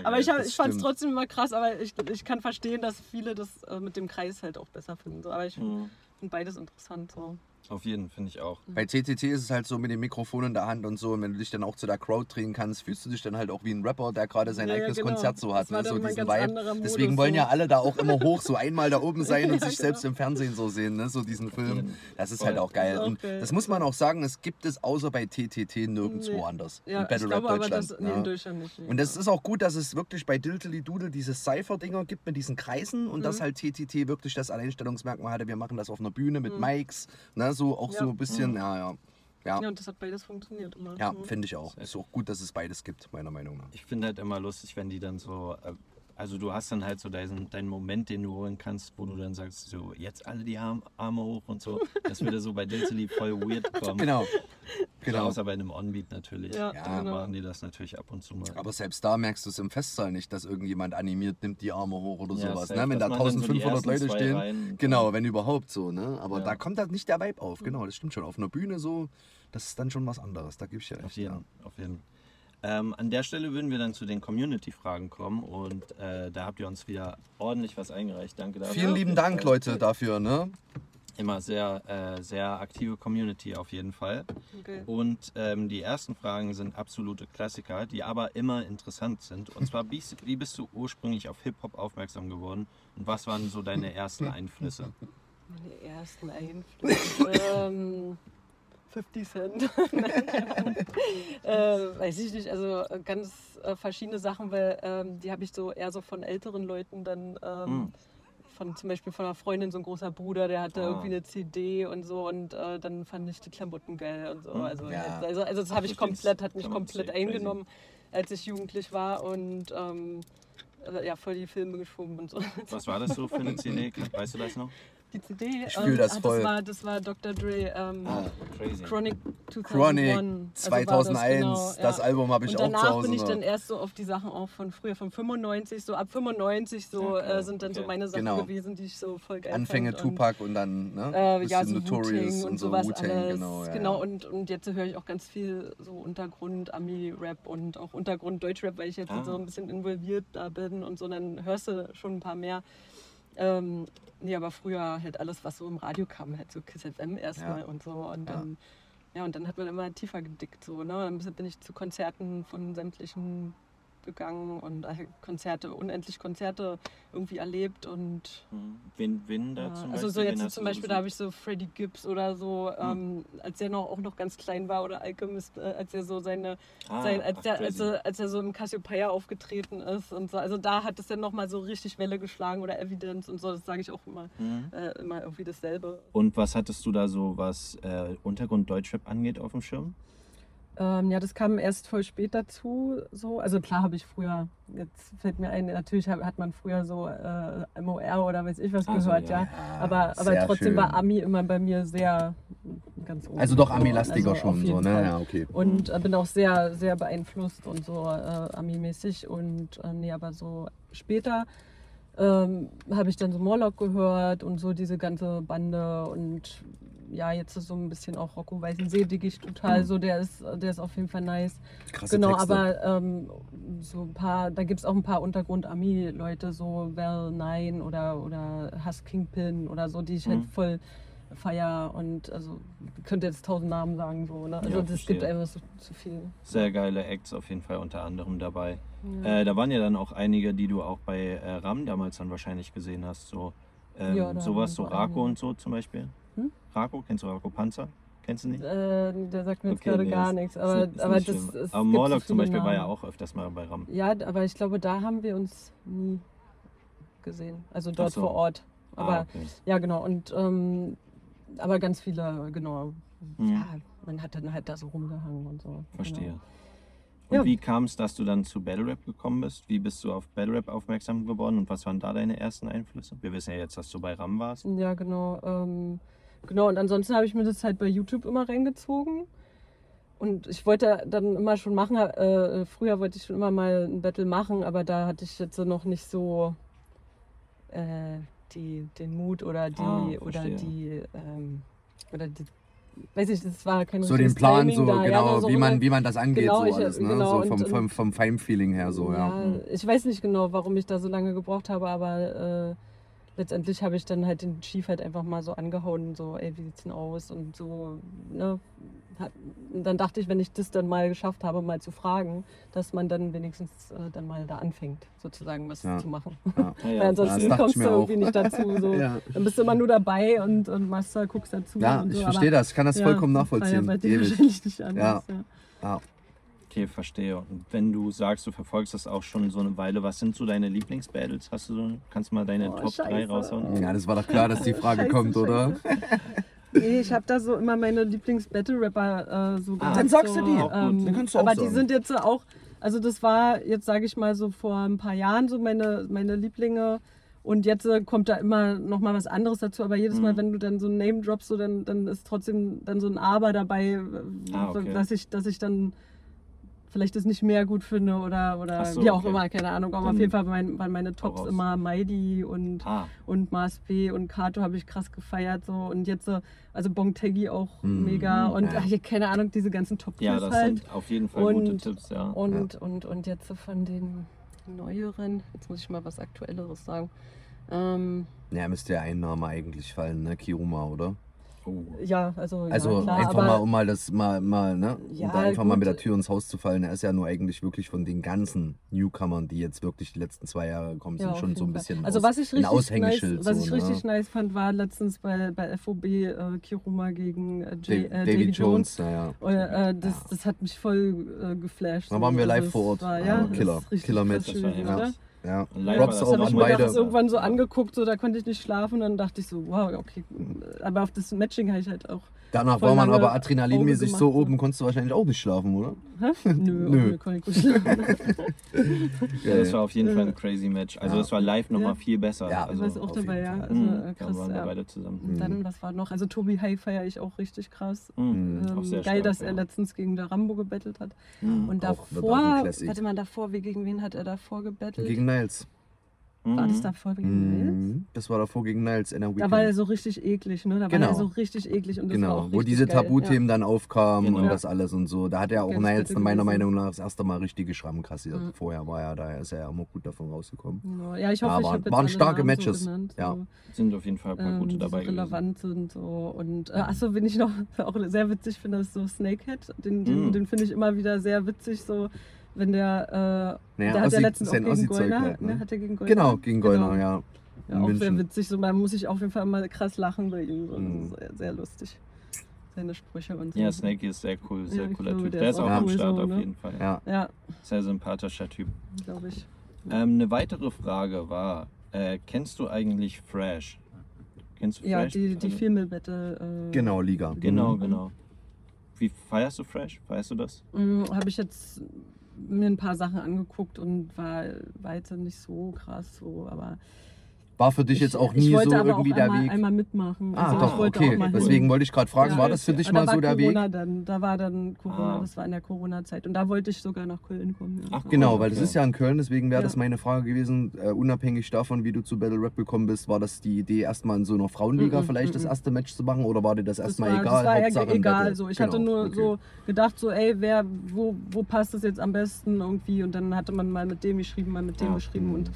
Aber ich, hab- ich fand es trotzdem immer krass, aber ich, ich kann verstehen, dass viele das äh, mit dem Kreis halt auch besser finden. So. Aber ich finde Mhm. beides interessant. So. Auf jeden, finde ich auch. bei TTT ist es halt so mit dem Mikrofon in der Hand und so. Und wenn du dich dann auch zu der Crowd drehen kannst, fühlst du dich dann halt auch wie ein Rapper, der gerade sein Ja, ja, eigenes genau. Konzert so hat. Das war Ne? So diesen ganz Vibe. Deswegen wollen ja alle da auch immer *laughs* hoch, so einmal da oben sein und Ja, sich genau. selbst im Fernsehen so sehen, ne? so diesen Film. Das ist Voll. halt auch geil. Das auch und geil. das muss man auch sagen, es gibt es außer bei TTT nirgendwo Nee. anders. Ja, in Battle ich Rap Deutschland. dass, nee, ne? in Deutschland nicht. nee. Und das ist auch gut, dass es wirklich bei Diltily Doodle diese Cypher-Dinger gibt mit diesen Kreisen und Mhm. dass halt TTT wirklich das Alleinstellungsmerkmal hatte. Wir machen das auf einer Bühne mit Mhm. Mikes, ne, so auch Ja. so ein bisschen, Mhm. ja, ja. Ja, Ja, und das hat beides funktioniert immer. ja Mhm. finde ich auch. Ist auch gut, dass es beides gibt, meiner Meinung nach. Ich finde halt immer lustig, wenn die dann so, äh, also du hast dann halt so deinen, deinen Moment, den du holen kannst, wo du dann sagst, so jetzt alle die Arm, Arme hoch und so. Das würde so bei Diltily voll weird *laughs* kommen. Genau. Genau. Genau. Außer bei einem Onbeat natürlich. Ja, da genau. machen die das natürlich ab und zu mal. Aber selbst da merkst du es im Festsaal nicht, dass irgendjemand animiert nimmt die Arme hoch oder Ja, sowas. Ne? Wenn da machen dann so die 1500 ersten Leute stehen. Reihen. Genau, wenn überhaupt so. Ne? Aber Ja. da kommt halt nicht der Vibe auf. Genau, das stimmt schon. Auf einer Bühne so, das ist dann schon was anderes. Da gebe ich ja Auf recht. jeden, Ja. auf jeden. Ähm, an der Stelle würden wir dann zu den Community-Fragen kommen und äh, da habt ihr uns wieder ordentlich was eingereicht. Danke dafür. Vielen lieben Dank. Leute, dafür. Ne? Immer sehr, äh, sehr aktive Community auf jeden Fall. Okay. Und ähm, die ersten Fragen sind absolute Klassiker, die aber immer interessant sind. Und zwar, wie, wie bist du ursprünglich auf Hip-Hop aufmerksam geworden und was waren so deine ersten Einflüsse? Meine ersten Einflüsse. ähm, 50 Cent. *laughs* äh, weiß ich nicht, also äh, ganz äh, verschiedene Sachen, weil ähm, die habe ich so eher so von älteren Leuten dann. Ähm, Mm. Von zum Beispiel von einer Freundin, so ein großer Bruder, der hatte Ah. irgendwie eine CD und so und äh, dann fand ich die Klamotten geil und so. Mm. Also, Ja. also, also das habe ich findest komplett, hat mich komplett eingenommen, als ich jugendlich war und ähm, äh, ja, voll die Filme geschoben und so. Was war das so für eine CD? *laughs* Weißt du das noch? Die CD, Ich fühl das ah, voll. Das war, das war Dr. Dre, ähm, Ah, crazy. Chronic 2001. Chronic Also war das, 2001, genau, das ja. Album habe ich Und auch danach zu Hause bin ich dann erst so auf die Sachen auch von früher, von 95, so ab 95 so Okay, äh, sind dann so okay. meine Sachen Genau. gewesen, die ich so voll geil Anfänge fand. Tupac und dann ne? äh, ja, bisschen so Notorious und und so sowas Wu-Tang, alles. genau. Ja, genau ja. und, und jetzt höre ich auch ganz viel so Untergrund, Ami-Rap und auch Untergrund Deutschrap, weil ich jetzt Ah. so ein bisschen involviert da bin und so, dann hörst du schon ein paar mehr. Ähm, nee, aber früher halt alles, was so im Radio kam, halt so Kiss FM erstmal Ja. und so. Und Ja. dann, ja, und dann hat man immer tiefer gedickt so, ne? Dann bin ich zu Konzerten von sämtlichen gegangen und Konzerte, unendlich Konzerte irgendwie erlebt und Hm. Wen da zum also Beispiel? so Wen jetzt zum Beispiel, so- da habe ich so Freddie Gibbs oder so, ähm, als er noch auch noch ganz klein war oder Alchemist, äh, als er so seine, Ah, sein, als, ach, der, als, er, als er so im Cassiopeia aufgetreten ist und so. Also da hat es dann nochmal so richtig Welle geschlagen oder Evidence und so, das sage ich auch immer, Mhm. äh, immer irgendwie dasselbe. Und was hattest du da so, was äh, Untergrund Deutschrap angeht, auf dem Schirm? Ähm, ja, das kam erst voll spät dazu. So. Also klar habe ich früher, jetzt fällt mir ein, natürlich hat man früher so äh, MOR oder weiß ich was Ach so, gehört, ja. ja. Aber, aber trotzdem schön. war Ami immer bei mir sehr ganz oben. Also doch Ami-lastiger also schon so, ne? Ja, okay. Und äh, bin auch sehr, sehr beeinflusst und so äh, Ami-mäßig. Und äh, nee, aber so später ähm, habe ich dann so Morlock gehört und so diese ganze Bande und ja, jetzt ist so ein bisschen auch Rocco Weißensee, ich total so, der ist, der ist auf jeden Fall nice. Krasse genau, Texte. aber ähm, so ein paar, da gibt es auch ein paar Untergrund-Ami-Leute, so Val Nine oder, oder Husk Kingpin oder so, die ich halt Mhm. voll feier und also ich könnte jetzt tausend Namen sagen so, ne? Also Ja, das gibt einfach so zu viel. Sehr geile Acts auf jeden Fall unter anderem dabei. Ja. Äh, da waren ja dann auch einige, die du auch bei äh, Ram damals dann wahrscheinlich gesehen hast. So, ähm, Ja, sowas, so Rako und so zum Beispiel. Hm? Rako, kennst du Rako Panzer? Kennst du nicht? Äh, der sagt mir jetzt Okay, gerade nee, gar ist- nichts, ist aber, nicht- ist aber das es Aber Morlock zum Beispiel war ja Namen. auch öfters mal bei Ram. Ja, aber ich glaube, da haben wir uns nie gesehen. Also dort so. vor Ort. Aber ah, okay. ja, genau. Und ähm, aber ganz viele, genau. Mhm. Ja, man hat dann halt da so rumgehangen und so. Verstehe. Genau. Und Ja. wie kam es, dass du dann zu Battle Rap gekommen bist? Wie bist du auf Battle Rap aufmerksam geworden und was waren da deine ersten Einflüsse? Wir wissen ja jetzt, dass du bei Ram warst. Ja, genau. Ähm, genau, und ansonsten habe ich mir das halt bei YouTube immer reingezogen. Und ich wollte dann immer schon machen, äh, früher wollte ich schon immer mal ein Battle machen, aber da hatte ich jetzt so noch nicht so äh, die, den Mut oder die, Ah, oder die, ähm, oder die, weiß ich, das war kein So den Plan, Timing so da. genau, Ja, so wie, man, wie man das angeht, Genau, so ich- alles, ne? genau, so vom, und- vom, vom Fame-Feeling her, so, ja. Ja, ich weiß nicht genau, warum ich da so lange gebraucht habe, aber äh, letztendlich habe ich dann halt den Chief halt einfach mal so angehauen, so, ey, wie sieht's denn aus? Und so, ne? Und dann dachte ich, wenn ich das dann mal geschafft habe, mal zu fragen, dass man dann wenigstens äh, dann mal da anfängt, sozusagen was Ja. zu machen. Ja. Ja, *laughs* Weil ansonsten kommst du irgendwie auch. nicht dazu. So. *laughs* Dann bist du immer nur dabei und, und machst da, guckst dazu. Ja, so. ich aber- verstehe das, ich kann das vollkommen War ja nachvollziehen. bei dir wahrscheinlich nicht anders. Ja. Okay, verstehe. Und wenn du sagst, du verfolgst das auch schon so eine Weile, was sind so deine Lieblingsbattles? Hast du so, kannst du mal deine Oh, Top 3 scheiße. raushauen? ja, das war doch klar, dass die Frage Scheiße, kommt, oder? Nee, ich habe da so immer meine Lieblings-Battle-Rapper äh, so gehabt. Dann sagst du so, die. Ähm, Dann kannst du auch aber die sagen. sind jetzt auch, Also das war jetzt, sage ich mal, so vor ein paar Jahren so meine, meine Lieblinge. Und jetzt äh, kommt da immer noch mal was anderes dazu. Aber jedes Mal, Mhm. wenn du dann so ein Name droppst, so, dann, dann ist trotzdem dann so ein Aber dabei, Ah, okay. dass, ich, dass ich dann vielleicht das nicht mehr gut finde oder, oder so, wie auch okay. immer, keine Ahnung. Aber Dann auf jeden Fall waren, waren meine Tops immer Maidi und, Ah, und Mars P und Kato habe ich krass gefeiert. So. Und jetzt, so, also Bongtegi auch Mhm. mega. Und Ja. ach, keine Ahnung, diese ganzen top ja, das halt. sind auf jeden Fall gute Und- Tipps, ja. Und, und, und jetzt so von den neueren, jetzt muss ich mal was Aktuelleres sagen. Ähm, Ja, müsste ja ein Name eigentlich fallen, ne? Kiruma, oder? Oh. ja, also, Also ja, klar, einfach aber mal, um mal das mal, mal ne? Ja, um da einfach mal gut. mit der Tür ins Haus zu fallen. Er ist ja nur eigentlich wirklich von den ganzen Newcomern, die jetzt wirklich die letzten zwei Jahre gekommen ja, sind, auf schon so ein jeden Fall. bisschen Also aus, was ich ein richtig, nice, Aushängeschild. was so, ich ne? richtig nice fand, war letztens bei, bei FOB äh, Kiruma gegen äh, J, äh, Davy Davy Jones. Jones, ja, ja. Und, äh, das, Ja. das hat mich voll äh, geflasht. Da waren wir Also live vor Ort. War, Ja, ja, das Killer. Killer Match. Das war gewesen, ja Props das Das habe auch ich an mir beide. irgendwann so angeguckt, so da konnte ich nicht schlafen und dann dachte ich so, wow, okay. Aber auf das Matching habe ich halt auch. Danach voll war man aber adrenalinmäßig so gemacht, oben, konntest du wahrscheinlich auch nicht schlafen, oder? Hä? *laughs* Nö, Nö. Nö. konnte ich gut schlafen. *laughs* Ja, das war auf jeden Fall ein crazy Match. Also Ja. das war live nochmal Ja. viel besser. Ja, also, Ich war auch auf dabei, jeden ja. Fall. Also, Mhm, äh, krass, waren wir ja. beide zusammen. Und dann, was war noch? Also Tobi Hay feiere ich auch richtig krass. Mhm. Mhm. Ähm, Auch sehr geil, stark, dass ja. er letztens gegen der Rambo gebettelt hat. Mhm. Und davor, warte mal, davor, wie gegen wen hat er davor gebettelt? Gegen Niles. War das Mhm. davor gegen Nils? Mhm. Das war davor gegen Niles in der Da Weekend. war er so richtig eklig, ne? Da Genau. war er so richtig eklig und das war Genau, auch wo diese geil. Tabuthemen dann aufkamen Genau. und Ja. das alles und so. Da hat er auch Geiles Niles meiner gewesen. Meinung nach das erste Mal richtige Schrammen kassiert. Mhm. Vorher war er da, ist er ja immer gut davon rausgekommen. Ja, Ja, ich hoffe, Aber ich waren alle starke Namen Matches. So genannt, Ja. so, Sind auf jeden Fall ein paar ähm, gute so dabei gewesen. relevant sind. So. Und äh, achso, wenn ich noch *laughs* auch sehr witzig finde, ist so Snakehead. Den, den, Mhm. den finde ich immer wieder sehr witzig, so wenn der, äh, Naja, der hat ja letztens auch gegen Goldner, halt, ne? ne? Hat er gegen Goldner? Genau, gegen Goldner, ja. Ja, In auch sehr München. witzig. So, da muss ich auf jeden Fall immer krass lachen bei ihm. So. Mhm. Das ist sehr, sehr lustig. Seine Sprüche und so. Ja, Snakey ist sehr cool, sehr Ja, cooler glaube, Typ. der Der ist auch am cool Start so, auf ne? jeden Fall. Ja. Ja, Sehr sympathischer Typ. glaube ich. Ähm, eine weitere Frage war, äh, kennst du eigentlich Fresh? Kennst du Ja, Fresh? die, die Also-. Äh, Genau, Liga. Genau, Mhm. genau. Wie feierst du Fresh? Feierst du das? Habe ich jetzt mir ein paar Sachen angeguckt und war weiter nicht so krass so, aber War für dich ich, jetzt auch ich nie wollte so aber irgendwie auch der einmal, Weg? einmal mitmachen. Ah, Also doch, ich okay. Deswegen wollte ich gerade fragen, Ja, war das für dich mal so der Weg? Corona Dann, da war dann Corona, Ah. das war in der Corona-Zeit und da wollte ich sogar nach Köln kommen. Ja. Ach, Genau, Cool, weil das okay. ist ja in Köln, deswegen wäre Ja. das meine Frage gewesen, äh, unabhängig davon, wie du zu Battle Rap gekommen bist, war das die Idee, erstmal in so einer Frauenliga Mhm, vielleicht das mhm. erste Match zu machen oder war dir das Das erstmal egal? das war ja Hauptsache egal. So. Ich Genau, hatte nur okay. so gedacht, so, ey, wer, wo, wo passt das jetzt am besten irgendwie? Und dann hatte man mal mit dem geschrieben, mal mit dem Ja. geschrieben. Und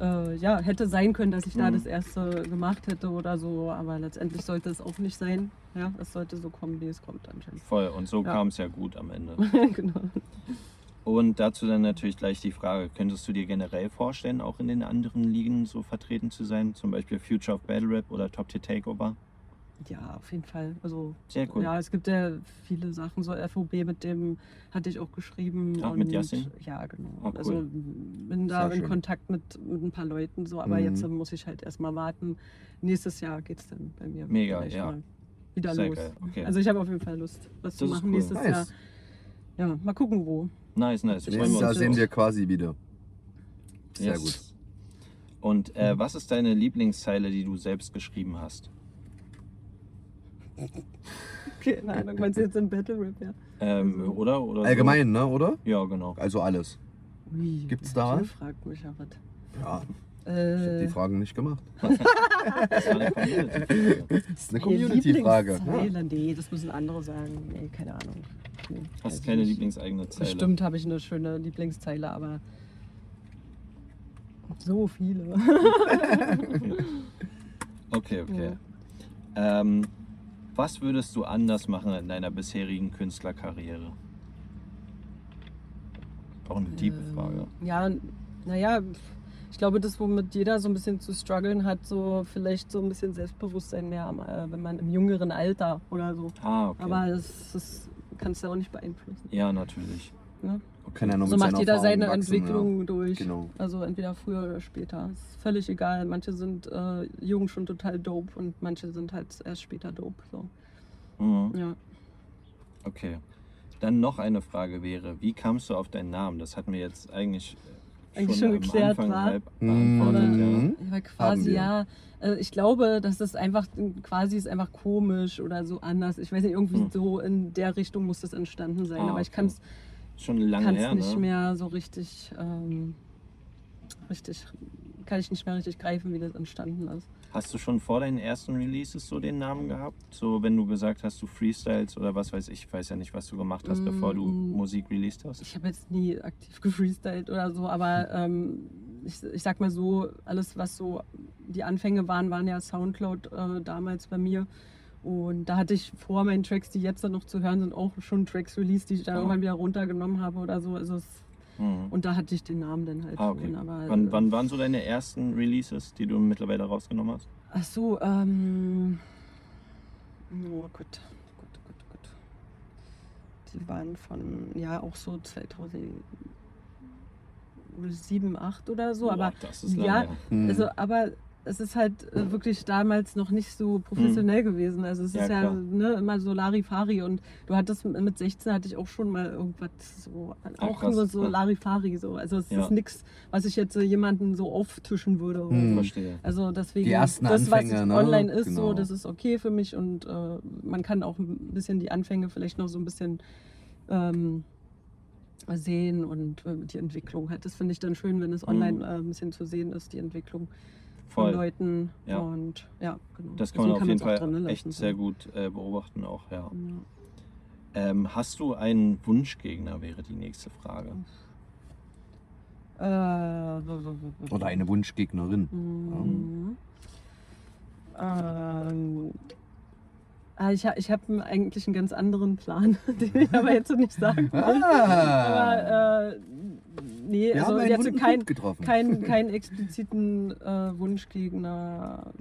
äh, ja, hätte sein können, dass ich da Mhm. das erste gemacht hätte oder so. Aber letztendlich sollte es auch nicht sein. Ja, es sollte so kommen, wie es kommt anscheinend. Voll. Und so Ja. kam es ja gut am Ende. *laughs* genau. Und dazu dann natürlich gleich die Frage, könntest du dir generell vorstellen, auch in den anderen Ligen so vertreten zu sein? Zum Beispiel Future of Battle Rap oder Top Tier Takeover? Ja, auf jeden Fall. Also Sehr cool. Ja, es gibt ja viele Sachen, so FOB, mit dem hatte ich auch geschrieben. Mit und- Yassin? Ja, genau. Ah, cool. Also bin da Sehr in schön. Kontakt mit, mit ein paar Leuten, so, aber Mhm. jetzt muss ich halt erstmal warten. Nächstes Jahr geht es dann bei mir Mega, ja. mal wieder Sehr los. geil, okay. Also ich habe auf jeden Fall Lust, was zu Das ist machen cool. nächstes Jahr. Nice. Ja, mal gucken wo. Nice, nice. Nächstes wir Jahr sehen wir quasi wieder. Sehr Yes. gut. Und äh, was ist deine Lieblingszeile, die du selbst geschrieben hast? Keine Ahnung, meinst du jetzt im Battle Rap, ja? Ähm, Also- oder? oder so? Allgemein, ne, oder? Ja, genau. Also alles. Ui, Gibt's da was? fragt mich ja was. Ja, ich habe Äh, die Fragen nicht gemacht. *laughs* Das war eine Community-Frage. Das ist eine Community-Frage. Ja. Lieblingszeile? Nee, das müssen andere sagen. Nee, keine Ahnung. Nee, Hast keine nicht. Lieblingseigene Zeile? Bestimmt habe ich eine schöne Lieblingszeile, aber so viele. *laughs* Okay, okay. Ähm, was würdest du anders machen in deiner bisherigen Künstlerkarriere? Auch eine tiefe Ähm, Frage. Ja, naja, ich glaube, das, womit jeder so ein bisschen zu strugglen hat, so vielleicht so ein bisschen Selbstbewusstsein mehr, äh, wenn man im jüngeren Alter oder so. Ah, okay. Aber das, das kannst du auch nicht beeinflussen. ja, natürlich. Ne? Kann ja nur So mit macht jeder seine wachsen, Entwicklung durch. Genau. Also entweder früher oder später. Ist völlig egal. Manche sind äh, jung schon total dope und manche sind halt erst später dope. So. Mhm. Ja. Okay. Dann noch eine Frage wäre, wie kamst du auf deinen Namen? Das hatten wir jetzt eigentlich, Eigentlich schon am geklärt, Anfang war? halb Mhm. Ja. Ja, quasi ja. Äh, Ich glaube, dass das einfach quasi ist einfach komisch oder so anders. Ich weiß nicht, irgendwie Hm. so in der Richtung muss das entstanden sein. Ah, aber ich okay. kann es Schon lange her, nicht ne? mehr so richtig, ähm, richtig, kann ich nicht mehr richtig greifen, wie das entstanden ist. Hast du schon vor deinen ersten Releases so den Namen gehabt? So, wenn du gesagt hast, du freestyles oder was weiß ich, ich weiß ja nicht, was du gemacht hast, bevor du Mm. Musik released hast. Ich habe jetzt nie aktiv *laughs* gefreestylt oder so, aber ähm, ich, ich sag mal so, alles was so die Anfänge waren, waren ja Soundcloud äh, damals bei mir. Und da hatte ich vor meinen Tracks, die jetzt dann noch zu hören sind, auch schon Tracks released, die ich dann Ah. irgendwann wieder runtergenommen habe oder so. Also Mhm. und da hatte ich den Namen dann halt Ah, okay. schon. Aber, Wann, äh, wann waren so deine ersten Releases, die du mittlerweile rausgenommen hast? Ach so, ähm. Oh Gott, Gott, Gott, Gott. Die waren von, ja, auch so 2007, 2008 oder so. aber ist lange ja. Mhm. also, aber es ist halt äh, wirklich damals noch nicht so professionell gewesen. Also es. Ja, ist ja, klar. ne, immer so Larifari und du hattest mit 16 hatte ich auch schon mal irgendwas so, auch krass. nur so Ja. Larifari so. Also es Ja. ist nichts, was ich jetzt äh, jemanden so auftischen würde. Hm. so. Verstehe. Also deswegen, das, was Anfänge, ne? online ist, Genau. so, das ist okay für mich und äh, man kann auch ein bisschen die Anfänge vielleicht noch so ein bisschen ähm, sehen und äh, die Entwicklung halt. Das finde ich dann schön, wenn es Mhm. online äh, ein bisschen zu sehen ist, die Entwicklung Voll. von Leuten. Ja. Und ja, genau. Das kann man auf jeden man's auch Fall echt sehr gut äh, beobachten auch, ja. Ja. Ähm, hast du einen Wunschgegner, wäre die nächste Frage. Äh, so, so, so, so. Oder eine Wunschgegnerin. Mhm. Ähm, ah, ich ich habe eigentlich einen ganz anderen Plan, *laughs* den ich aber jetzt so nicht sagen will. Ah. Aber äh, nee, Wir also haben einen jetzt kein, getroffen. kein, *laughs* keinen expliziten äh, Wunschgegner.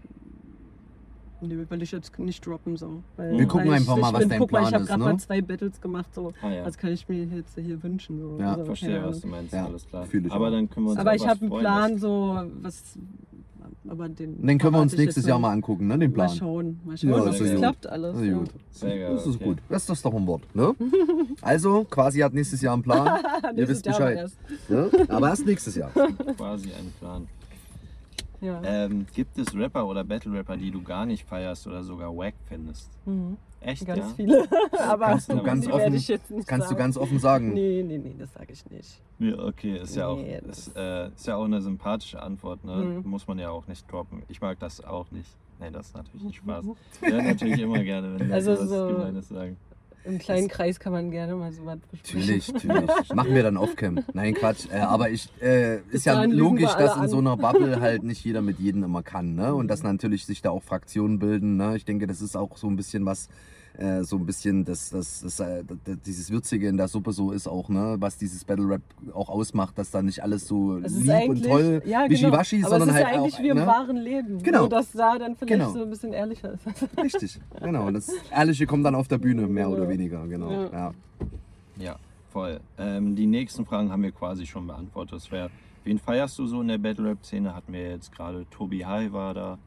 Nee, will ich jetzt nicht droppen so. Weil, Wir gucken weil einfach ich, mal, ich was bin, dein guck mal, Plan ich habe gerade ne? mal zwei Battles gemacht, so. Ah ja, Was kann ich mir jetzt hier wünschen? So. Ja, also, verstehe, was du meinst, Ja, alles klar. Aber dann können wir uns Aber ich habe einen Plan, was- so was. Aber den. Den können wir uns nächstes Jahr mal angucken, ne? Den Plan. Mal schauen, mal schauen, Ja, ob das gut. klappt alles. Das ist ja. gut. Sehr. Das ist okay. gut. Das ist doch ein Wort, ne? *laughs* Also, quasi hat nächstes Jahr einen Plan. *laughs* Ihr wisst Bescheid. erst. Ne? Aber erst nächstes Jahr. *laughs* Quasi ein Plan. Ja. Ähm, gibt es Rapper oder Battle-Rapper, die du gar nicht feierst oder sogar wack findest? Mhm. Echt, Ganz ja? viele. *laughs* aber Kannst du ganz offen- werde ich jetzt nicht Kannst du sagen. ganz offen sagen. Nee, nee, nee, das sage ich nicht. Ja, okay, ist ja auch, Nee, ist, äh, ist ja auch eine sympathische Antwort, ne? Mhm. Muss man ja auch nicht droppen. Ich mag das auch nicht. Nein, das ist natürlich nicht Spaß. *laughs* Ja, natürlich immer gerne, wenn Also Leute was so- Gemeines sagen. Im kleinen Kreis kann man gerne mal so was besprechen. Natürlich, *laughs* natürlich. Machen wir dann off-cam. Nein, Quatsch. Äh, aber ich, äh, ist ja logisch, dass in an. so einer Bubble halt nicht jeder mit jedem immer kann. Ne? Und dass natürlich sich da auch Fraktionen bilden. Ne? Ich denke, das ist auch so ein bisschen was, äh, so ein bisschen das, das, das, äh, das, dieses Würzige in der Suppe so ist auch, ne? was dieses Battle Rap auch ausmacht, dass da nicht alles so Es lieb und toll ja, wischiwaschi, genau. sondern Aber es ist halt ja eigentlich auch. wie im ne? wahren Leben. Genau. Nur, dass da dann vielleicht Genau. so ein bisschen ehrlicher ist. Richtig, *laughs* genau. Und das Ehrliche kommt dann auf der Bühne, mehr oder Ja. weniger, genau. Ja. Ja. Ja, voll. Ähm, die nächsten Fragen haben wir quasi schon beantwortet. Das wäre, wen feierst du so in der Battle-Rap-Szene? Hatten wir jetzt gerade Tobi Hai war da,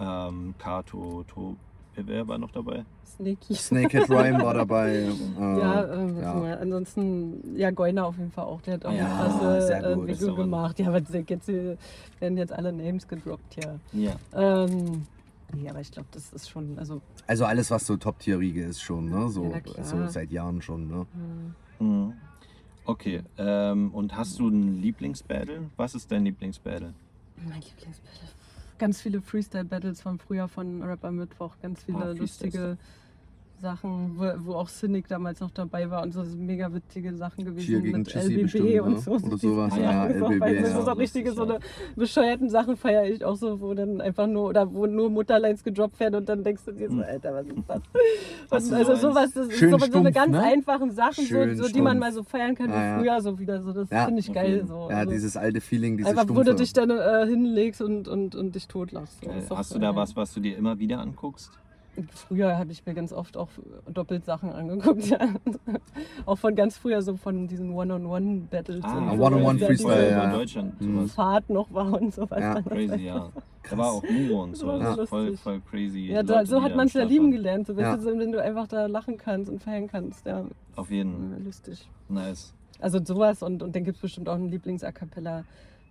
ähm, Kato, to wer war noch dabei? Sneaky. Snakehead Rhyme war dabei. *laughs* Äh, Ja, ähm, ja. Mal, ansonsten, ja, Goiner auf jeden Fall auch. Der hat auch Ja, krasse äh, Entwicklung aber- gemacht. Ja, aber jetzt äh, werden jetzt alle Names gedroppt, ja. Ja. Ähm, nee, aber ich glaube, das ist schon, also, Also alles, was so Top-Tier-Riege ist schon, ne? So, Ja, so seit Jahren schon, ne? äh, Mhm. Okay, ähm, und hast du ein Lieblingsbattle? Was ist dein Lieblingsbattle? mein Lieblingsbattle. Ganz viele Freestyle-Battles von früher von Rapper Mittwoch, ganz viele Freestyle. lustige Sachen, wo, wo auch Cynic damals noch dabei war und so mega witzige Sachen gewesen Cheer gegen mit Chissy LBB bestimmt, und ne? so. Oder sowas, ja, so, LBB, weil Das ja, ist auch richtige, lustig, so eine bescheuerten Sachen feiere ich auch so, wo dann einfach nur, oder wo nur Mutterlines gedroppt werden und dann denkst du dir so, Hm. Alter, was ist das? Du also so sowas, das ist so, so eine stumpf, ganz ne? einfachen Sachen, Schön so, so, die man stumpf. mal so feiern kann wie Ja, ja. früher, so wieder so, das Ja. finde ich geil. So. Ja, Also dieses alte Feeling, diese Einfach, wo stumpfe. du dich dann äh, hinlegst und, und, und dich totlachst. So. Hast du da was, was du dir immer wieder anguckst? Früher habe ich mir ganz oft auch doppelt Sachen angeguckt. *laughs* Ja. auch von ganz früher, so von diesen One-on-One-Battles. Ah, und so, One-on-One weil Freestyle, diese ja. In Deutschland, Mhm. Fahrt noch war und sowas. Ja. dann. Crazy, ja. *laughs* Da war auch Muro und so. War ist voll, voll crazy. Ja, da, so hat man es ja lieben gelernt. So, Ja. du, so, wenn du einfach da lachen kannst und feiern kannst. Ja, Auf jeden. ja, lustig. Nice. Also sowas und, und dann gibt es bestimmt auch einen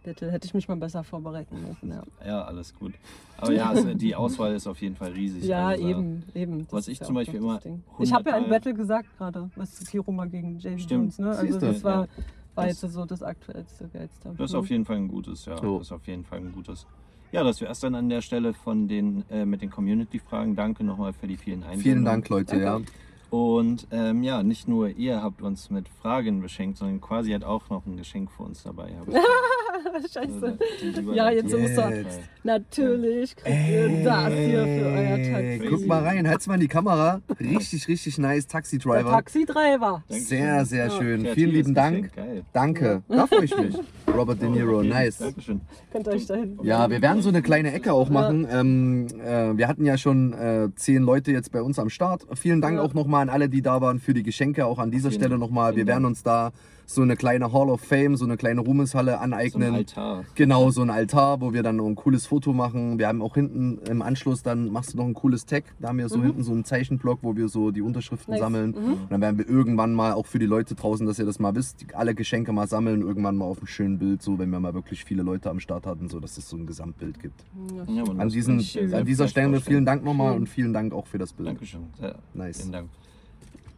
Lieblings-A-Cappella-Battle. Hätte ich mich mal besser vorbereiten müssen. Ja, Ja, alles gut. Aber ja, also die *laughs* Auswahl ist auf jeden Fall riesig. ja also eben, eben. Das was ich ja zum Beispiel immer das. Ich habe ja ein 100 Battle gesagt gerade, was zu Kiroma gegen James Stimmt. Jones. Ne? Also Siehste. das war, war Das- jetzt so das aktuellste, geilste. Das ist auf jeden Fall ein gutes, ja. So. Das ist auf jeden Fall ein gutes. Ja, das wäre es dann an der Stelle von den äh, mit den Community-Fragen. Danke nochmal für die vielen Einsendungen. Vielen Dank, Leute, ja. Und ähm, ja, nicht nur ihr habt uns mit Fragen beschenkt, sondern quasi hat auch noch ein Geschenk für uns dabei. *laughs* *laughs* Scheiße. Überleitung. Ja, jetzt muss er. Jetzt. Natürlich kriegt ihr das hier für euer Taxi. Guck mal rein, halt's mal in die Kamera. Richtig, richtig nice Taxi-Driver. Taxi-Driver. Sehr, sehr Ja. schön. Kreatives Vielen lieben Dank. Danke. Da freue ich mich. *laughs* Robert De Niro, Okay, nice. Dankeschön. Könnt ihr euch dahin. Ja, wir werden so eine kleine Ecke auch machen. Ähm, äh, wir hatten ja schon äh, zehn Leute jetzt bei uns am Start. Vielen Dank Ja. auch nochmal an alle, die da waren für die Geschenke. Auch an dieser Vielen- Stelle nochmal. Wir werden uns da so eine kleine Hall of Fame, so eine kleine Ruhmeshalle So ein aneignen. Altar. Genau, so ein Altar, wo wir dann noch ein cooles Foto machen. Wir haben auch hinten im Anschluss, dann machst du noch ein cooles Tag. Da haben wir so hinten so einen Zeichenblock, wo wir so die Unterschriften Nice. sammeln. Mhm. Und dann werden wir irgendwann mal, auch für die Leute draußen, dass ihr das mal wisst, alle Geschenke mal sammeln, irgendwann mal auf einem schönen Bild, so wenn wir mal wirklich viele Leute am Start hatten, so dass es so ein Gesamtbild gibt. Ja, An, diesen, sehr an dieser Stelle vielen Dank nochmal und vielen Dank auch für das Bild. Dankeschön. Sehr, Nice. Vielen Dank.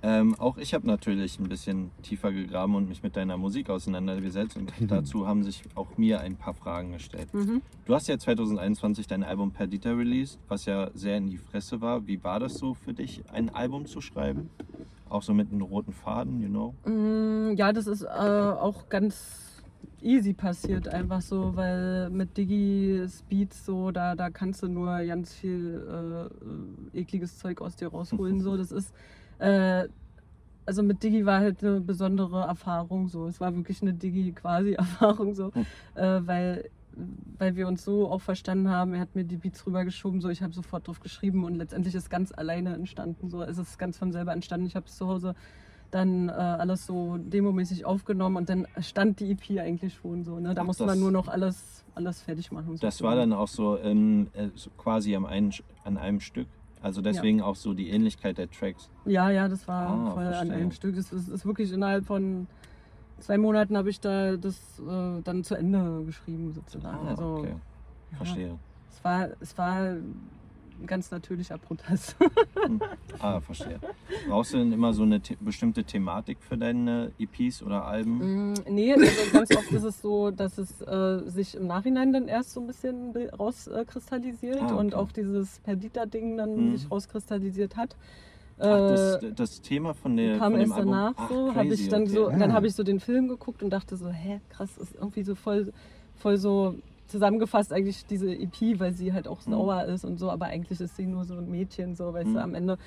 Ähm, auch ich habe natürlich ein bisschen tiefer gegraben und mich mit deiner Musik auseinandergesetzt und dazu haben sich auch mir ein paar Fragen gestellt. Mhm. Du hast ja 2021 dein Album Perdita released, was ja sehr in die Fresse war. Wie war das so für dich, ein Album zu schreiben? Auch so mit einem roten Faden, you know? Mm, Ja, das ist äh, auch ganz easy passiert, einfach so, weil mit Digi Speeds so, da, da kannst du nur ganz viel äh, ekliges Zeug aus dir rausholen. So, das ist. Äh, also mit Digi war halt eine besondere Erfahrung so. Es war wirklich eine Digi-Quasi-Erfahrung so, Hm. äh, weil, weil wir uns so auch verstanden haben. Er hat mir die Beats rübergeschoben, so ich habe sofort drauf geschrieben und letztendlich ist ganz alleine entstanden. So, es ist ganz von selber entstanden. Ich habe es zu Hause dann äh, alles so demomäßig aufgenommen und dann stand die EP eigentlich schon so. Ne? Da Ach, musste man nur noch alles, alles fertig machen. Das war dann auch so, ähm, äh, so quasi am einen, an einem Stück. Also deswegen auch so die Ähnlichkeit der Tracks. Ja, ja, das war Ah, voll an verstehe. einem Stück. Es ist, ist wirklich innerhalb von zwei Monaten habe ich da das äh, dann zu Ende geschrieben sozusagen. Ah, also okay. ja, Verstehe. es war es war ein ganz natürlicher Protest. *laughs* Ah, verstehe. Brauchst du denn immer so eine the bestimmte Thematik für deine EPs oder Alben? Mm, nee, also ganz oft ist es so, dass es äh, sich im Nachhinein dann erst so ein bisschen rauskristallisiert Ah, okay. und auch dieses Perdita-Ding dann Mhm. sich rauskristallisiert hat. Ach, das, Äh, das Thema von, der, kam von dem erst Album? danach Ach, so, habe ich dann okay. so, dann habe ich so den Film geguckt und dachte so, hä, krass, ist irgendwie so voll, voll so zusammengefasst eigentlich diese EP, weil sie halt auch Mhm. sauer ist und so, aber eigentlich ist sie nur so ein Mädchen, so, weißt Mhm. du, am Ende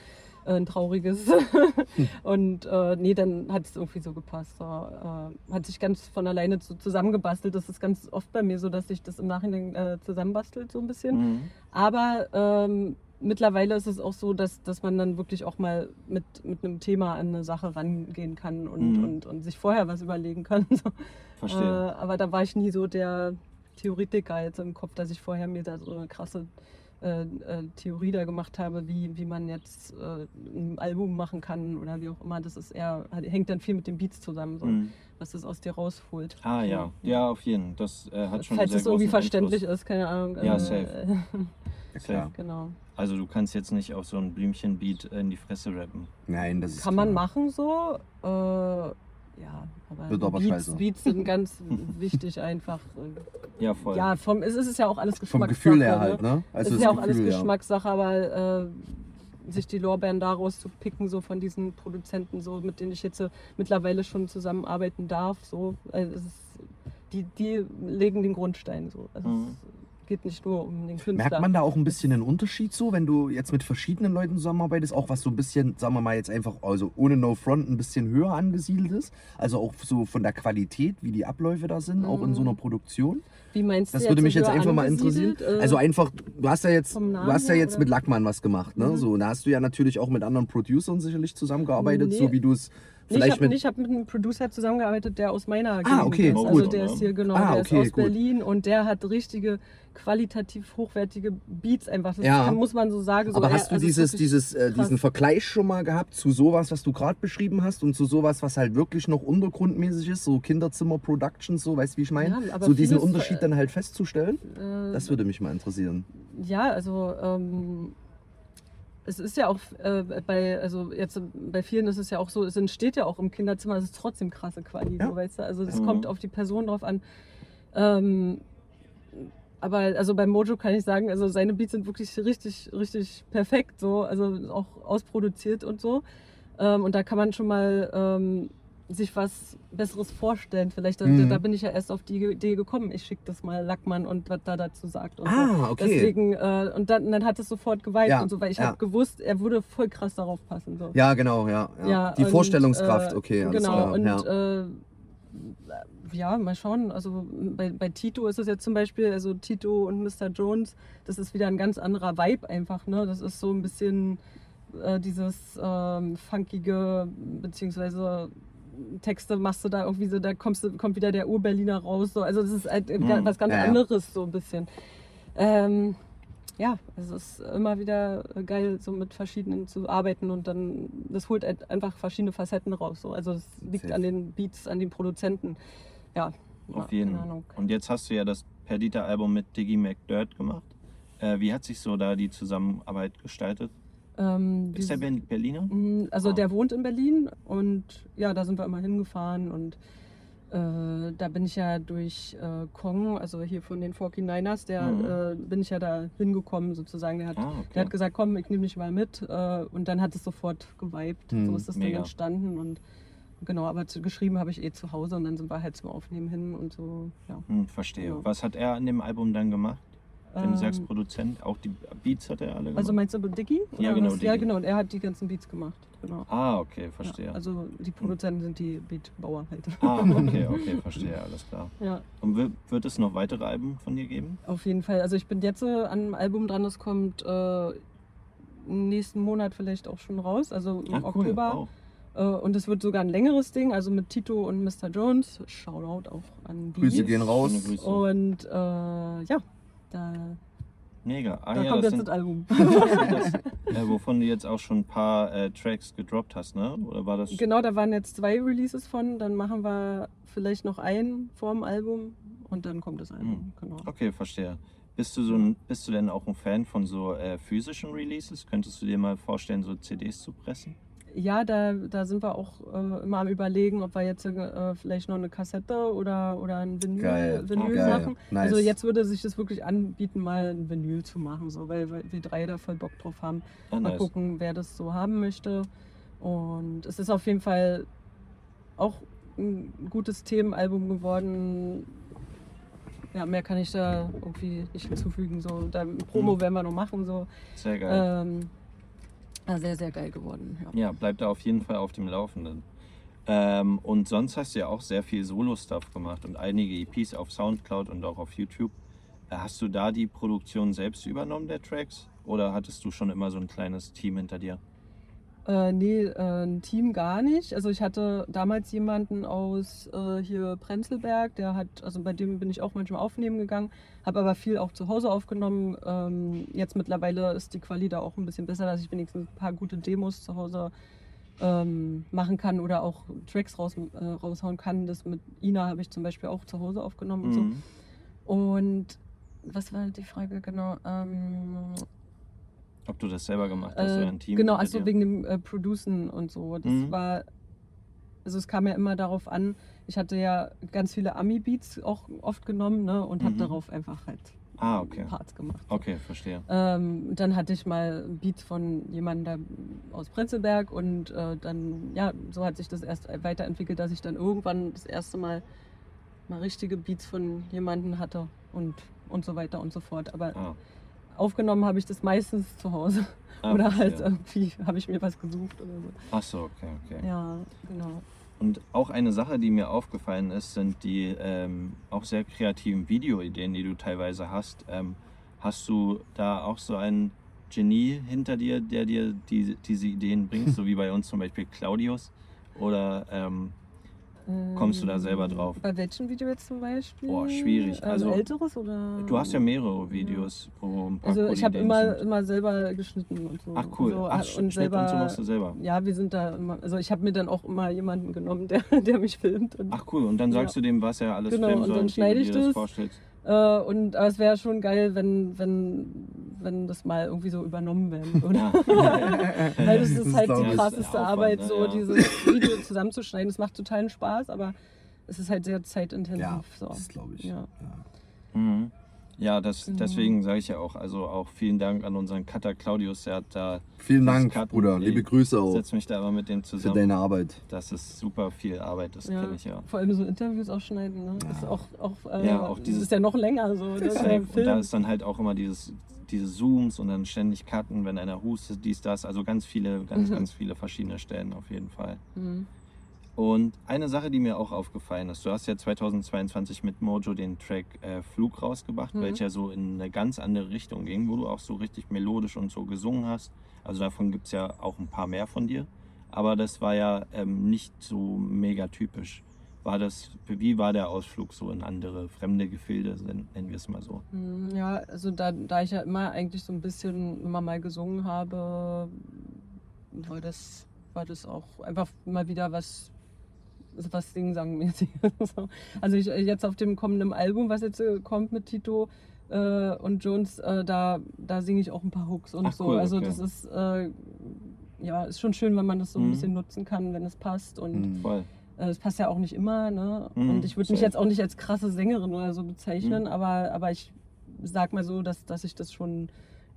äh, ein trauriges. *laughs* und äh, nee, dann hat es irgendwie so gepasst. So, äh, hat sich ganz von alleine so zusammengebastelt. Das ist ganz oft bei mir so, dass sich das im Nachhinein äh, zusammenbastelt so ein bisschen. Mhm. Aber ähm, mittlerweile ist es auch so, dass, dass man dann wirklich auch mal mit, mit einem Thema an eine Sache rangehen kann und, Mhm. und, und sich vorher was überlegen kann. *laughs* So. Verstehe. Äh, aber da war ich nie so der Theoretiker jetzt im Kopf, dass ich vorher mir da so eine krasse äh, äh, Theorie da gemacht habe, wie, wie man jetzt äh, ein Album machen kann oder wie auch immer. Das ist eher, hängt dann viel mit den Beats zusammen, so, Mhm. was das aus dir rausholt. Ah So, ja, ja, auf jeden Fall. Das äh, hat schon Falls es irgendwie verständlich Einfluss. ist, keine Ahnung. Ja, äh, safe. *laughs* äh, Ja, klar. genau. Also du kannst jetzt nicht auf so ein Blümchenbeat in die Fresse rappen. Nein, das ist Kann man klar. machen so. Ja, aber, Wird aber Beats, scheiße. Beats sind *laughs* ganz wichtig einfach. Ja, voll. Ja, vom, es ist ja auch alles Vom Geschmackssache. Gefühl her ne? halt, ne? es Also ist das ja auch alles Gefühl, ja. Geschmackssache, aber äh, sich die Lorbeeren daraus zu picken, so von diesen Produzenten, so mit denen ich jetzt äh, mittlerweile schon zusammenarbeiten darf, so, es ist, die, die legen den Grundstein so. Also Mhm. Es geht nicht nur um den Künstler. Merkt man da auch ein bisschen einen Unterschied so, wenn du jetzt mit verschiedenen Leuten zusammenarbeitest, auch was so ein bisschen, sagen wir mal jetzt einfach, also ohne No Front ein bisschen höher angesiedelt ist? Also auch so von der Qualität, wie die Abläufe da sind, auch in so einer Produktion? Wie meinst Das du würde mich jetzt einfach mal interessieren. Äh, Also einfach, du hast ja jetzt, du hast ja jetzt oder? mit Lackmann was gemacht, ne? Mhm. So, da hast du ja natürlich auch mit anderen Producern sicherlich zusammengearbeitet, Nee. so wie du es Nee, ich habe mit. hab mit einem Producer zusammengearbeitet, der aus meiner Ah, okay. ist. Oh, Also gut, der ist hier, genau, Ah, der okay, ist aus gut. Berlin und der hat richtige qualitativ hochwertige Beats einfach. Das Ja. muss man so sagen. So, Aber er- hast du also dieses, dieses, äh, diesen Vergleich schon mal gehabt zu sowas, was du gerade beschrieben hast und zu sowas, was halt wirklich noch untergrundmäßig ist, so Kinderzimmer-Productions, so, weißt du, wie ich meine? Ja, so diesen Unterschied äh, dann halt festzustellen? äh, Das würde mich mal interessieren. Ja, also ähm, es ist ja auch äh, bei, also jetzt bei vielen ist es ja auch so, es entsteht ja auch im Kinderzimmer, es ist trotzdem krasse Quali, Ja. so, weißt du? Also es Mhm. kommt auf die Person drauf an. Ähm, aber also bei Mojo kann ich sagen, also seine Beats sind wirklich richtig, richtig perfekt, so, also auch ausproduziert und so. Ähm, und da kann man schon mal ähm, sich was Besseres vorstellen. Vielleicht, da, Mhm. da bin ich ja erst auf die Idee gekommen, ich schicke das mal Lackmann und was da dazu sagt. So. Ah, okay. Deswegen, äh, und dann, dann hat es sofort geweibt Ja, und so, weil ich ja. habe gewusst, er würde voll krass darauf passen. So. Ja, genau, ja. ja. Ja, die und, Vorstellungskraft, äh, okay, alles genau, klar. und ja. äh, ja, mal schauen. Also bei, bei Tito ist es jetzt zum Beispiel, also Tito und Mr. Jones, das ist wieder ein ganz anderer Vibe einfach. Ne? Das ist so ein bisschen äh, dieses ähm, funkige, beziehungsweise Texte machst du da irgendwie so, da kommst du, kommt wieder der Ur-Berliner raus. So. Also das ist halt Mhm. was ganz Ja, anderes so ein bisschen. Ähm, ja, es ist immer wieder geil, so mit verschiedenen zu arbeiten und dann, das holt halt einfach verschiedene Facetten raus. So. Also es liegt Safe. an den Beats, an den Produzenten. Ja, Auf ja, jeden Ahnung. Und jetzt hast du ja das Perdita-Album mit Diggy McDirt gemacht. Äh, wie hat sich so da die Zusammenarbeit gestaltet? Ähm, Ist der dieses- Berliner? Mhm, Also Ah. der wohnt in Berlin und ja, da sind wir immer hingefahren und äh, da bin ich ja durch äh, Kong, also hier von den 49ers, der Mhm. äh, bin ich ja da hingekommen sozusagen. Der hat, Ah, okay. der hat gesagt, komm, ich nehme dich mal mit äh, und dann hat es sofort geweibt. Mhm, so ist es mega. dann entstanden und genau, aber zu, geschrieben habe ich eh zu Hause und dann sind wir halt zum Aufnehmen hin und so, ja. Hm, verstehe. Ja. Was hat er an dem Album dann gemacht? Wenn du sagst Ähm, Produzent, auch die Beats hat er alle gemacht? also meinst du Diggy? Ja, Oder genau? Ja, genau, und er hat die ganzen Beats gemacht. Genau. ah, okay, verstehe. Ja, also die Produzenten sind die Beatbauer halt. ah, okay, okay, verstehe, *laughs* alles klar. Ja, Und wird, wird es noch weitere Alben von dir geben? auf jeden Fall. Also ich bin jetzt äh, an einem Album dran, das kommt äh, nächsten Monat vielleicht auch schon raus, also im Ah, cool. Oktober. Auch. Äh, und es wird sogar ein längeres Ding, also mit Tito und Mr. Jones. Shoutout auch an die. Grüße gehen raus. Und äh, ja, da, Mega. Ah, da ja, kommt das jetzt sind, das Album. *laughs* das, äh, *laughs* wovon du jetzt auch schon ein paar äh, Tracks gedroppt hast, ne? Oder war das? genau, da waren jetzt zwei Releases von. Dann machen wir vielleicht noch einen vorm Album und dann kommt das Album. Mhm. Genau. Okay, verstehe. Bist du, so ein, bist du denn auch ein Fan von so äh, physischen Releases? Könntest du dir mal vorstellen, so CDs zu pressen? Ja, da, da sind wir auch äh, immer am überlegen, ob wir jetzt äh, vielleicht noch eine Kassette oder, oder ein Vinyl, Geil. Vinyl Geil. machen. Nice. Also jetzt würde sich das wirklich anbieten, mal ein Vinyl zu machen, so, weil, weil wir drei da voll Bock drauf haben. Ah, Mal nice. gucken, wer das so haben möchte. Und es ist auf jeden Fall auch ein gutes Themenalbum geworden. Ja, mehr kann ich da irgendwie nicht hinzufügen. So, da Promo Mhm. werden wir noch machen. So. Sehr geil. Ähm, sehr, sehr geil geworden. Ja. Ja, bleib da auf jeden Fall auf dem Laufenden. Ähm, und sonst hast du ja auch sehr viel Solo-Stuff gemacht und einige EPs auf Soundcloud und auch auf YouTube. Äh, Hast du da die Produktion selbst übernommen der Tracks? Oder hattest du schon immer so ein kleines Team hinter dir? Äh, nee, äh, ein Team gar nicht. Also ich hatte damals jemanden aus äh, hier Prenzlberg, der hat, also bei dem bin ich auch manchmal aufnehmen gegangen, habe aber viel auch zu Hause aufgenommen. Ähm, jetzt mittlerweile ist die Quali da auch ein bisschen besser, dass ich wenigstens ein paar gute Demos zu Hause ähm, machen kann oder auch Tracks raus, äh, raushauen kann. Das mit Ina habe ich zum Beispiel auch zu Hause aufgenommen und so. Mhm. Und was war die Frage genau? Ähm, Ob du das selber gemacht hast oder äh, ein Team? Genau, also wegen dem äh, Producen und so. Das Mhm. war, also es kam ja immer darauf an, ich hatte ja ganz viele Ami-Beats auch oft genommen ne, und habe Mhm. darauf einfach halt Ah, okay. Parts gemacht. Okay, verstehe. Ähm, dann hatte ich mal Beats von jemandem aus Prenzlberg und äh, dann, ja, so hat sich das erst weiterentwickelt, dass ich dann irgendwann das erste Mal mal richtige Beats von jemandem hatte und, und so weiter und so fort. Aber Ah, aufgenommen habe ich das meistens zu Hause. ah, oder halt verstehe. irgendwie habe ich mir was gesucht oder so. Ach so, okay, okay. Ja, genau. Und auch eine Sache, die mir aufgefallen ist, sind die ähm, auch sehr kreativen Videoideen, die du teilweise hast. Ähm, hast du da auch so einen Genie hinter dir, der dir die, diese Ideen bringt, *laughs* so wie bei uns zum Beispiel Claudius? Oder ähm, kommst du da selber drauf? Bei welchem Video jetzt zum Beispiel? Boah, schwierig. Ähm, Also, älteres oder? Du hast ja mehrere Videos, wo ein paar Also ich habe immer, sind. immer selber geschnitten und so. Ach cool. So, Ach, und Schnitt selber, und so machst du selber. Ja, wir sind da immer, also ich habe mir dann auch immer jemanden genommen, der, *laughs* der mich filmt. Und, Ach cool, und dann sagst Ja. du dem, was er alles Genau, filmen und soll, dann wie schneide ich das das. äh, und aber es wäre schon geil, wenn, wenn, wenn das mal irgendwie so übernommen werden *laughs* würde. Ja. *laughs* Weil das Das ist halt glaub die ich. krasseste Aufwand, Arbeit, ne? so Ja. dieses Video zusammenzuschneiden. Das macht totalen Spaß, aber es ist halt sehr zeitintensiv. Ja, so. das glaube ich. Ja. Ja. Mhm. Ja, das, Genau. deswegen sage ich ja auch, also auch vielen Dank an unseren Cutter Claudius, der hat da, Vielen Das Dank, Karten- Bruder. Liebe Grüße auch setzt mich da immer mit dem für zusammen. deine Arbeit. Das ist super viel Arbeit, das Ja, kenne ich ja. Vor allem so Interviews auch schneiden. Ne? Ist auch, auch, äh, Ja, auch das dieses- ist ja noch länger so. Das ist ja Safe. ein Und da ist dann halt auch immer dieses, diese Zooms und dann ständig Cutten, wenn einer hustet, dies, das. Also ganz viele, ganz, Mhm. ganz viele verschiedene Stellen auf jeden Fall. Mhm. Und eine Sache, die mir auch aufgefallen ist, du hast ja 2022 mit Mojo den Track äh, Flug rausgebracht, Mhm. welcher so in eine ganz andere Richtung ging, wo du auch so richtig melodisch und so gesungen hast. Also davon gibt es ja auch ein paar mehr von dir. Aber das war ja ähm, nicht so mega typisch. War das, wie war der Ausflug so in andere fremde Gefilde, nennen wir es mal so? Mm, Ja, also da, da ich ja immer eigentlich so ein bisschen immer mal gesungen habe, war das, war das auch einfach mal wieder was, was Sing-Sang-mäßig. *laughs* so. Also ich, jetzt auf dem kommenden Album, was jetzt äh, kommt mit Tito äh, und Jones, äh, da, da singe ich auch ein paar Hooks und Ach, so. cool, also okay. das ist, äh, ja, ist schon schön, wenn man das so ein Mhm. bisschen nutzen kann, wenn es passt. Und Mhm. Voll. Äh, Es passt ja auch nicht immer, ne? Mhm, und ich würde mich jetzt auch nicht als krasse Sängerin oder so bezeichnen, Mhm. aber, aber ich sag mal so, dass, dass ich das schon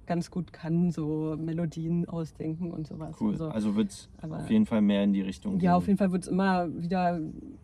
ganz gut kann, so Melodien ausdenken und sowas. Cool. Also, Also wird es auf jeden Fall mehr in die Richtung gehen. ja, auf jeden Fall wird es immer wieder,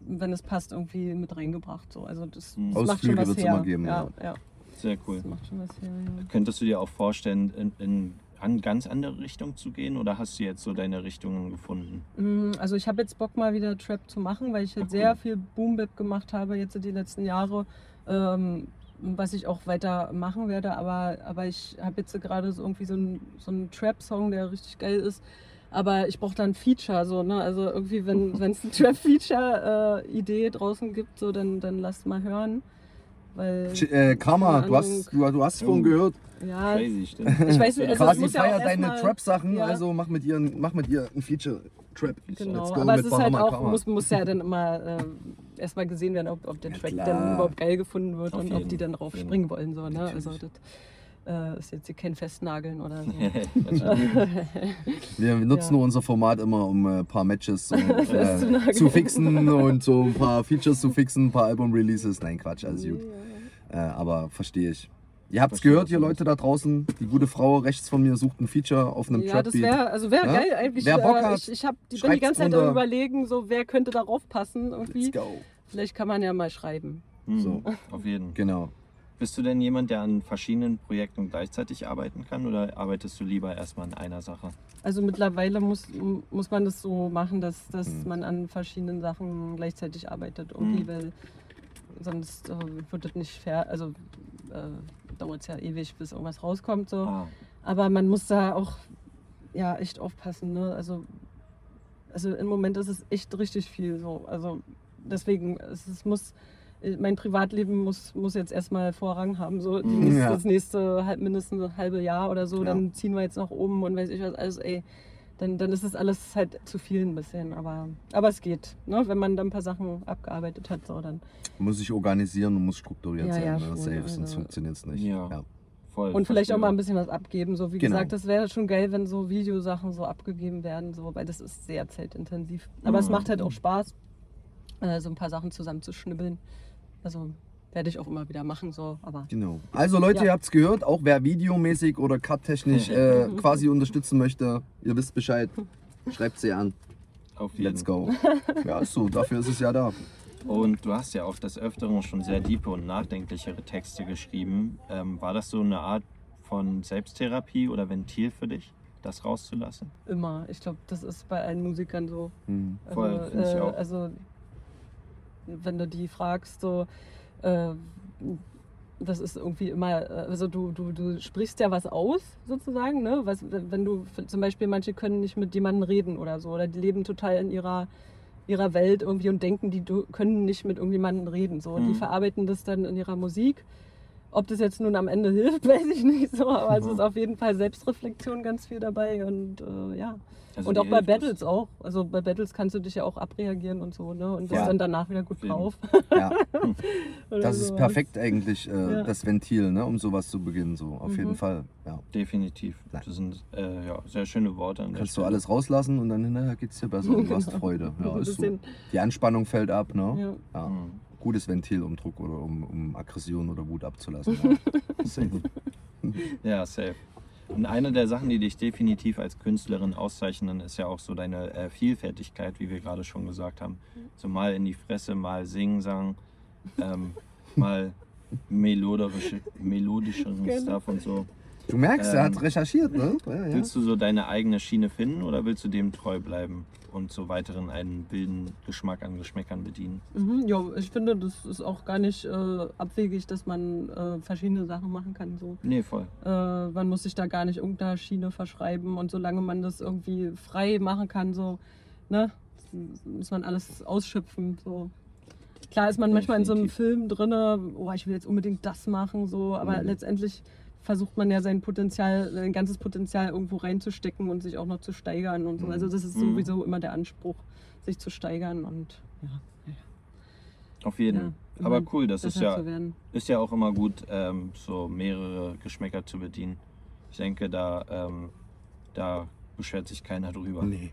wenn es passt, irgendwie mit reingebracht. So. Also das, Mhm. das macht schon Ausflüge was wird's her. immer geben, ja. ja. Sehr cool. Das macht schon was her, ja. Könntest du dir auch vorstellen, in, in an ganz andere Richtung zu gehen oder hast du jetzt so deine Richtungen gefunden? Mm, Also ich habe jetzt Bock mal wieder Trap zu machen, weil ich halt Ach, sehr cool. viel Boom Bap gemacht habe jetzt die letzten Jahre, ähm, was ich auch weiter machen werde. Aber, aber ich habe jetzt gerade so irgendwie so einen so einen Trap-Song, der richtig geil ist. Aber ich brauche dann ein Feature, so, ne? Also irgendwie, wenn *laughs* es eine Trap-Feature-Idee draußen gibt, so, dann, dann lasst mal hören. Weil, Äh, Karma, du hast, du, du hast es Oh. vorhin gehört. ja, Crazy, stimmt. ich weiß nicht, also es Quasi muss ja auch feier deine Trap-Sachen, ja. also mach mit, ihr, mach mit ihr ein Feature-Trap. Genau, Let's go aber es ist halt Bahama auch, Karma. muss, muss ja dann immer äh, erstmal gesehen werden, ob, ob der Ja, Track klar. dann überhaupt geil gefunden wird Auf und ob jeden, die dann auf drauf springen wollen. So, ne? Natürlich. Also das äh, ist jetzt hier kein Festnageln oder so. *laughs* Wir nutzen Ja. nur unser Format immer, um ein paar Matches und, *laughs* äh, zu fixen und so ein paar Features zu fixen, ein paar Album-Releases. Nein, Quatsch, alles gut. Äh, aber verstehe ich. Ihr habt es gehört, ihr. Leute da draußen. Die gute Frau rechts von mir sucht ein Feature auf einem Ja, das Trap-Beat. wäre also wär Ja? geil eigentlich. Wer Bock äh, hat, ich ich hab, die bin die ganze Zeit am überlegen, so wer könnte darauf passen irgendwie. Let's go. Vielleicht kann man ja mal schreiben. Mhm, So. Auf jeden. Genau. Bist du denn jemand, der an verschiedenen Projekten gleichzeitig arbeiten kann oder arbeitest du lieber erstmal an einer Sache? Also mittlerweile muss, muss man das so machen, dass, dass Mhm. man an verschiedenen Sachen gleichzeitig arbeitet. Irgendwie, Mhm. weil sonst äh, wird das nicht fair. Also äh, dauert es ja ewig, bis irgendwas rauskommt. So. Ah, Aber man muss da auch ja, echt aufpassen. Ne? Also, also im Moment ist es echt richtig viel so. Also deswegen, es, es muss, mein Privatleben muss, muss jetzt erstmal Vorrang haben. So die Mhm. nächste, Ja. das nächste halb, mindestens ein halbe Jahr oder so, Ja. dann ziehen wir jetzt nach oben und weiß ich was. Also ey, dann, dann ist es alles halt zu viel ein bisschen. Aber, aber es geht. Ne? Wenn man dann ein paar Sachen abgearbeitet hat, so dann. Muss sich organisieren und muss strukturiert Ja, sein. ja, ne? schon, Safe, also- sonst funktioniert es nicht. Ja. voll. Und vielleicht auch mal ein bisschen was abgeben. So wie Genau. gesagt, das wäre schon geil, wenn so Videosachen so abgegeben werden, so, weil das ist sehr zeitintensiv. Aber es Mhm. macht halt auch Spaß, äh, so ein paar Sachen zusammenzuschnibbeln. Also werde ich auch immer wieder machen, so, aber Genau. Also Leute, Ja. ihr habt es gehört, auch wer videomäßig oder cut-technisch äh, *laughs* quasi unterstützen möchte, ihr wisst Bescheid, schreibt sie an. Auf jeden. Let's go. Ja, ist so, dafür ist es ja da. Und du hast ja auch des Öfteren schon sehr diepe und nachdenklichere Texte geschrieben. Ähm, war das so eine Art von Selbsttherapie oder Ventil für dich, das rauszulassen? immer. Ich glaube, das ist bei allen Musikern so. Hm. Also, Voll, ich äh, auch. also wenn du die fragst, so, äh, das ist irgendwie immer, äh, also du, du, du sprichst ja was aus, sozusagen, ne? Was, wenn du zum Beispiel, manche können nicht mit jemandem reden oder so, oder die leben total in ihrer, ihrer Welt irgendwie und denken, die können nicht mit irgendjemandem reden. So. Die Mhm. verarbeiten das dann in ihrer Musik. Ob das jetzt nun am Ende *laughs* hilft, weiß ich nicht so, aber es Mhm. ist auf jeden Fall Selbstreflexion ganz viel dabei und äh, ja. Also und auch bei. Battles auch. Also bei Battles kannst du dich ja auch abreagieren und so, ne? Und bist Ja. dann danach wieder gut drauf. Ja, *laughs* das ist sowas. perfekt eigentlich, äh, Ja. das Ventil, ne, um sowas zu beginnen, so auf Mhm. jeden Fall. Ja. Definitiv. Nein. Das sind äh, ja, sehr schöne Worte. Kannst du alles rauslassen und dann hinterher geht es dir besser *laughs* und du hast Genau. Freude. Ja, ist so. Die Anspannung fällt ab, ne? ja. Ja. Mhm. Gutes Ventil, um Druck oder um, um Aggression oder Wut abzulassen. Ja. *laughs* Safe. Ja, safe. Und eine der Sachen, die dich definitiv als Künstlerin auszeichnen, ist ja auch so deine äh, Vielfältigkeit, wie wir gerade schon gesagt haben. So mal in die Fresse, mal singen, sagen, ähm, mal melodische, melodischeren. Stuff und so. Du merkst, er Ähm, hat recherchiert, ne? Ja, ja. Willst du so deine eigene Schiene finden oder willst du dem treu bleiben und so weiteren einen wilden Geschmack an Geschmäckern bedienen? Mhm, ja, ich finde, das ist auch gar nicht äh, abwegig, dass man äh, verschiedene Sachen machen kann. So. Nee, voll. Äh, man muss sich da gar nicht irgendeiner Schiene verschreiben und solange man das irgendwie frei machen kann, so, ne, muss man alles ausschöpfen. So. Klar ist man manchmal in so einem Film drin, oh, ich will jetzt unbedingt das machen, so, aber Mhm. letztendlich versucht man ja sein Potenzial, sein ganzes Potenzial irgendwo reinzustecken und sich auch noch zu steigern und so. Mhm. Also das ist Mhm. sowieso immer der Anspruch, sich zu steigern und ja, Auf jeden. Ja, Aber cool, das ist ja, ist ja auch immer gut, ähm, so mehrere Geschmäcker zu bedienen. Ich denke, da, ähm, da beschwert sich keiner drüber. Nee,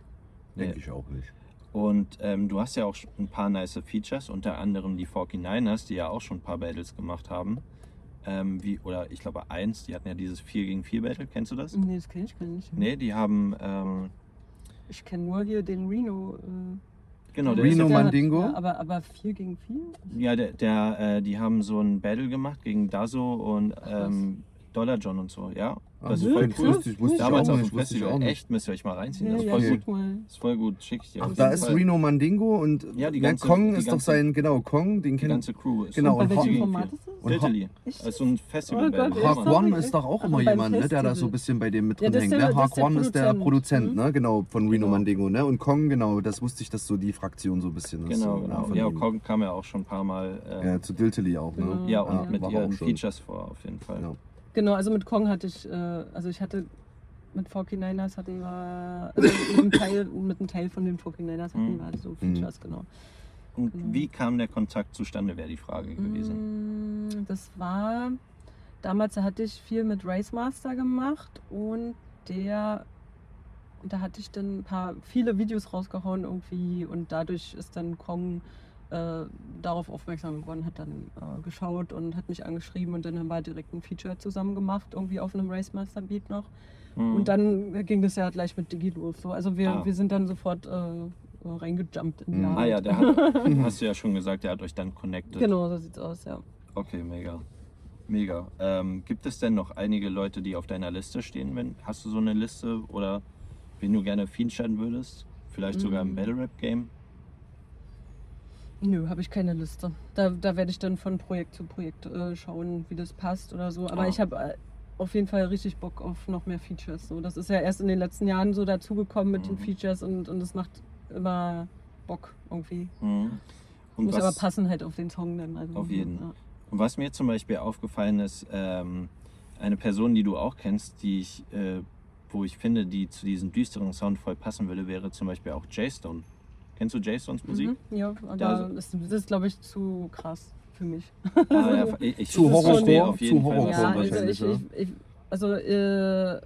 denke Nee. ich auch nicht. Und ähm, du hast ja auch ein paar nice Features, unter anderem die 49ers, die ja auch schon ein paar Battles gemacht haben. Ähm, wie, oder ich glaube eins, die hatten ja dieses 4 gegen 4 Battle, kennst du das? Nee, das kenne ich gar nicht. Nee, die haben, ähm, Ich kenne nur hier den Reno. Äh, genau, der Reno ist der hat- Mandingo? Ja, aber, aber 4 gegen 4? Ja, der, der, äh, die haben so ein Battle gemacht gegen Dazo und Ach, ähm, Dollar John und so, ja. Ach, Das ist ja, voll cool. Wusste ich, wusste ich Damals auch auf nicht, dem wusste ich Festival. Echt, müsst ihr euch mal reinziehen. Ja, das ist ja, voll Okay. gut. ist voll gut, schick ich dir. Ach, da ist Fall. Reno Mandingo und Ja, die ganze- Kong die ist doch sein, genau, Kong, den Die kennt ganze Crew ist Genau, Und bei und welchem Format ist das? Diltily. Ist so ein Festival. Oh Gott, ja, sorry. One ist doch auch immer jemand, ne, der da so ein bisschen bei dem mit Ja, drin hängt. ist Ne? ist der One ist der Produzent. Mhm. ne, genau, von Reno Genau. Mandingo, ne? Und Kong, genau, das wusste ich, dass so die Fraktion so ein bisschen ist. Genau, genau. Ja. Kong kam ja auch schon ein paar Mal. Ähm, Ja, zu Diltily auch, ne? Genau. ja, und mit ihren. Features vor, auf jeden Fall. Genau, also mit Kong hatte ich, äh, also ich hatte mit 49ers hatten wir, also mit einem Teil, mit einem Teil von den 49ers hatten Mhm. wir so Mhm. Features, genau. Und Genau. wie kam der Kontakt zustande, wäre die Frage gewesen. Mm, Das war, damals hatte ich viel mit Race Master gemacht und der, da hatte ich dann ein paar, viele Videos rausgehauen irgendwie und dadurch ist dann Kong äh, darauf aufmerksam geworden, hat dann äh, geschaut und hat mich angeschrieben und dann haben wir direkt ein Feature zusammen gemacht, irgendwie auf einem Race Master Beat noch. Mhm. Und dann ging das ja gleich mit Digi los. So. Also wir, Ah. wir sind dann sofort äh, reingejumpt in die Mhm. Ah ja, der hat, *laughs* hast du ja schon gesagt, der hat euch dann connected. Genau, so sieht's aus, ja. Okay, mega. Mega. Ähm, gibt es denn noch einige Leute, die auf deiner Liste stehen? Wenn, hast du so eine Liste oder wen du gerne featuren würdest? Vielleicht sogar im Mhm. Battle Rap Game? Nö, habe ich keine Liste. Da, da werde ich dann von Projekt zu Projekt äh, schauen, wie das passt oder so. Aber Ah. ich habe äh, auf jeden Fall richtig Bock auf noch mehr Features. So. Das ist ja erst in den letzten Jahren so dazugekommen mit den Mhm. Features und, und es macht immer Bock irgendwie. Mhm. Muss was, aber passen halt auf den Song dann. Also, Auf jeden. Ja. Und was mir zum Beispiel aufgefallen ist, ähm, eine Person, die du auch kennst, die ich, äh, wo ich finde, die zu diesem düsteren Sound voll passen würde, wäre zum Beispiel auch J-Stone. Kennst du J-Stones Musik? Mhm, ja, aber Da- das, das ist, glaube ich, zu krass für mich. Ah, ja, ich, ich Zu Horrorcore, auf jeden zu Horrorcore Ja, also meinst. ich, ich, ich, also äh,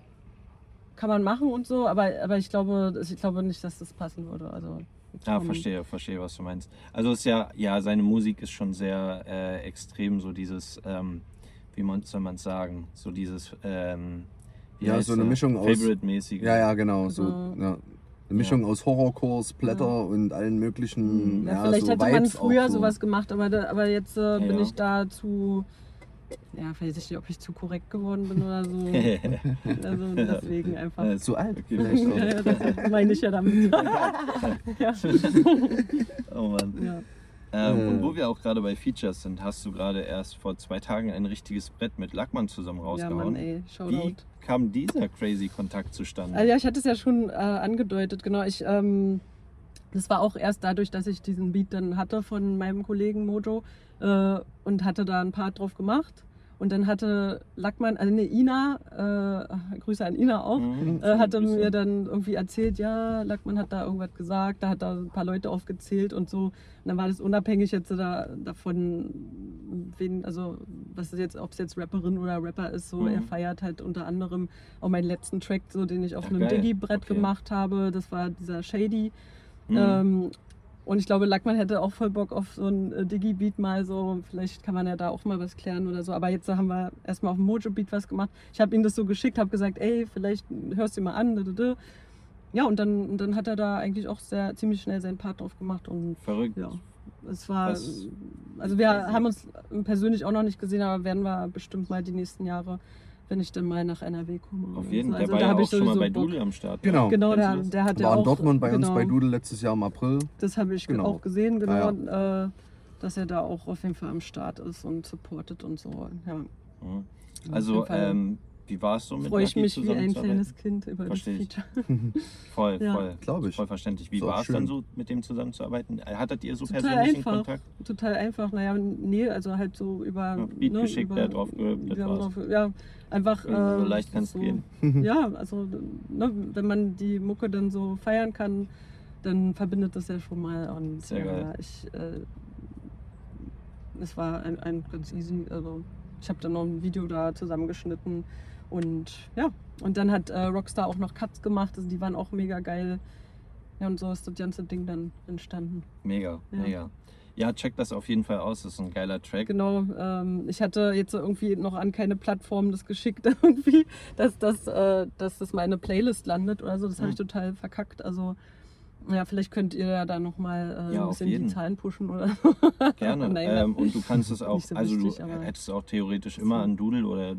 kann man machen und so, aber, aber ich glaube, ich glaube nicht, dass das passen würde. Also Ja, vom- verstehe, verstehe, was du meinst. Also es ist ja, ja, seine Musik ist schon sehr äh, extrem, so dieses, ähm, wie man soll man sagen, so dieses, ähm, Ja, so eine? Mischung aus- Favorite-mäßige. Ja, ja, genau. So, Also- ja. Eine Mischung aus Horrorcore, Splatter und allen möglichen. Ja, Ja, vielleicht so hätte man Vibes auch früher so. sowas gemacht, aber, da, aber jetzt äh, bin Ja. ich da zu, ja, weiß ich nicht, ob ich zu korrekt geworden bin oder so. *laughs* also deswegen einfach. Äh, Zu alt, vielleicht *laughs* Ja, auch. ja, das meine ich ja damit. *laughs* ja. oh Mann. Ja. Ähm, Äh. Und wo wir auch gerade bei Features sind, hast du gerade erst vor zwei Tagen ein richtiges Brett mit Lackmann zusammen ja, rausgehauen. Mann, ey, wie Shoutout. Kam dieser crazy Kontakt zustande? Also ja, ich hatte es ja schon äh, angedeutet, genau. Ich ähm, das war auch erst dadurch, dass ich diesen Beat dann hatte von meinem Kollegen Mojo äh, und hatte da ein Part drauf gemacht. Und dann hatte Lackmann, also ne, Ina, äh, *laughs* Grüße an Ina auch, Mhm. äh, hatte mir dann irgendwie erzählt, ja, Lackmann hat da irgendwas gesagt, da hat da ein paar Leute aufgezählt und so. Und dann war das unabhängig jetzt da, davon, wen, also was ist jetzt, ob es jetzt Rapperin oder Rapper ist, so Mhm. er feiert halt unter anderem auch meinen letzten Track, so den ich auf Ja, einem. Digi-Brett Okay. gemacht habe. Das war dieser Shady. Mhm. Ähm, und ich glaube, Lackmann hätte auch voll Bock auf so ein äh, Digi-Beat mal so. Vielleicht kann man ja da auch mal was klären oder so. Aber jetzt haben wir erstmal auf dem Mojo-Beat was gemacht. Ich habe ihm das so geschickt, habe gesagt, ey, vielleicht hörst du mal an. Ja, und dann, und dann hat er da eigentlich auch sehr ziemlich schnell seinen Part drauf gemacht. Und Verrückt. ja, es war. Was- Also wir haben uns persönlich auch noch nicht gesehen, aber werden wir bestimmt mal die nächsten Jahre, wenn ich dann mal nach NRW komme. Auf jeden so. Fall. Also der da war ja ich auch schon mal bei Bock. Doodle am Start. Genau. Genau, der, der hat ja War in auch, Dortmund bei uns genau, bei Doodle letztes Jahr im April. Das habe ich Genau. auch gesehen, genau, Ja, Äh, dass er da auch auf jeden Fall am Start ist und supportet und so. Ja, auf Also, ähm, wie war es so mit freue ich Lucky mich wie ein kleines Kind über Versteh das ich. Feature. *laughs* Voll, Ja. voll. Glaub ich. Voll verständlich. Wie war es dann so, mit dem zusammenzuarbeiten? Hattet ihr so Total persönlichen einfach. Kontakt? Total einfach. Naja, nee, also halt so über. Ja, Beat geschickt, der drauf war's. drauf, Ja, einfach. So äh, leicht kann es so, gehen. *laughs* Ja, also ne, wenn man die Mucke dann so feiern kann, dann verbindet das ja schon mal. Und Sehr ja, geil. ich, äh, es war ein, ein ganz easy. Also ich habe dann noch ein Video da zusammengeschnitten und ja, und dann hat äh, Rockstar auch noch Cuts gemacht. Also die waren auch mega geil. Ja, und so ist das ganze Ding dann entstanden. Mega, Ja. mega. Ja, check das auf jeden Fall aus. Das ist ein geiler Track. Genau, ähm, ich hatte jetzt irgendwie noch an keine Plattform das geschickt, *laughs* irgendwie, dass das, äh, dass das meine Playlist landet oder so. Das habe ich Mhm. total verkackt. Also, ja, vielleicht könnt ihr ja da nochmal äh, Ja, ein bisschen die. Zahlen pushen oder so. Gerne. *laughs* Nein, ähm, und du kannst es auch, so also wichtig, du hättest auch theoretisch immer So. an Doodle oder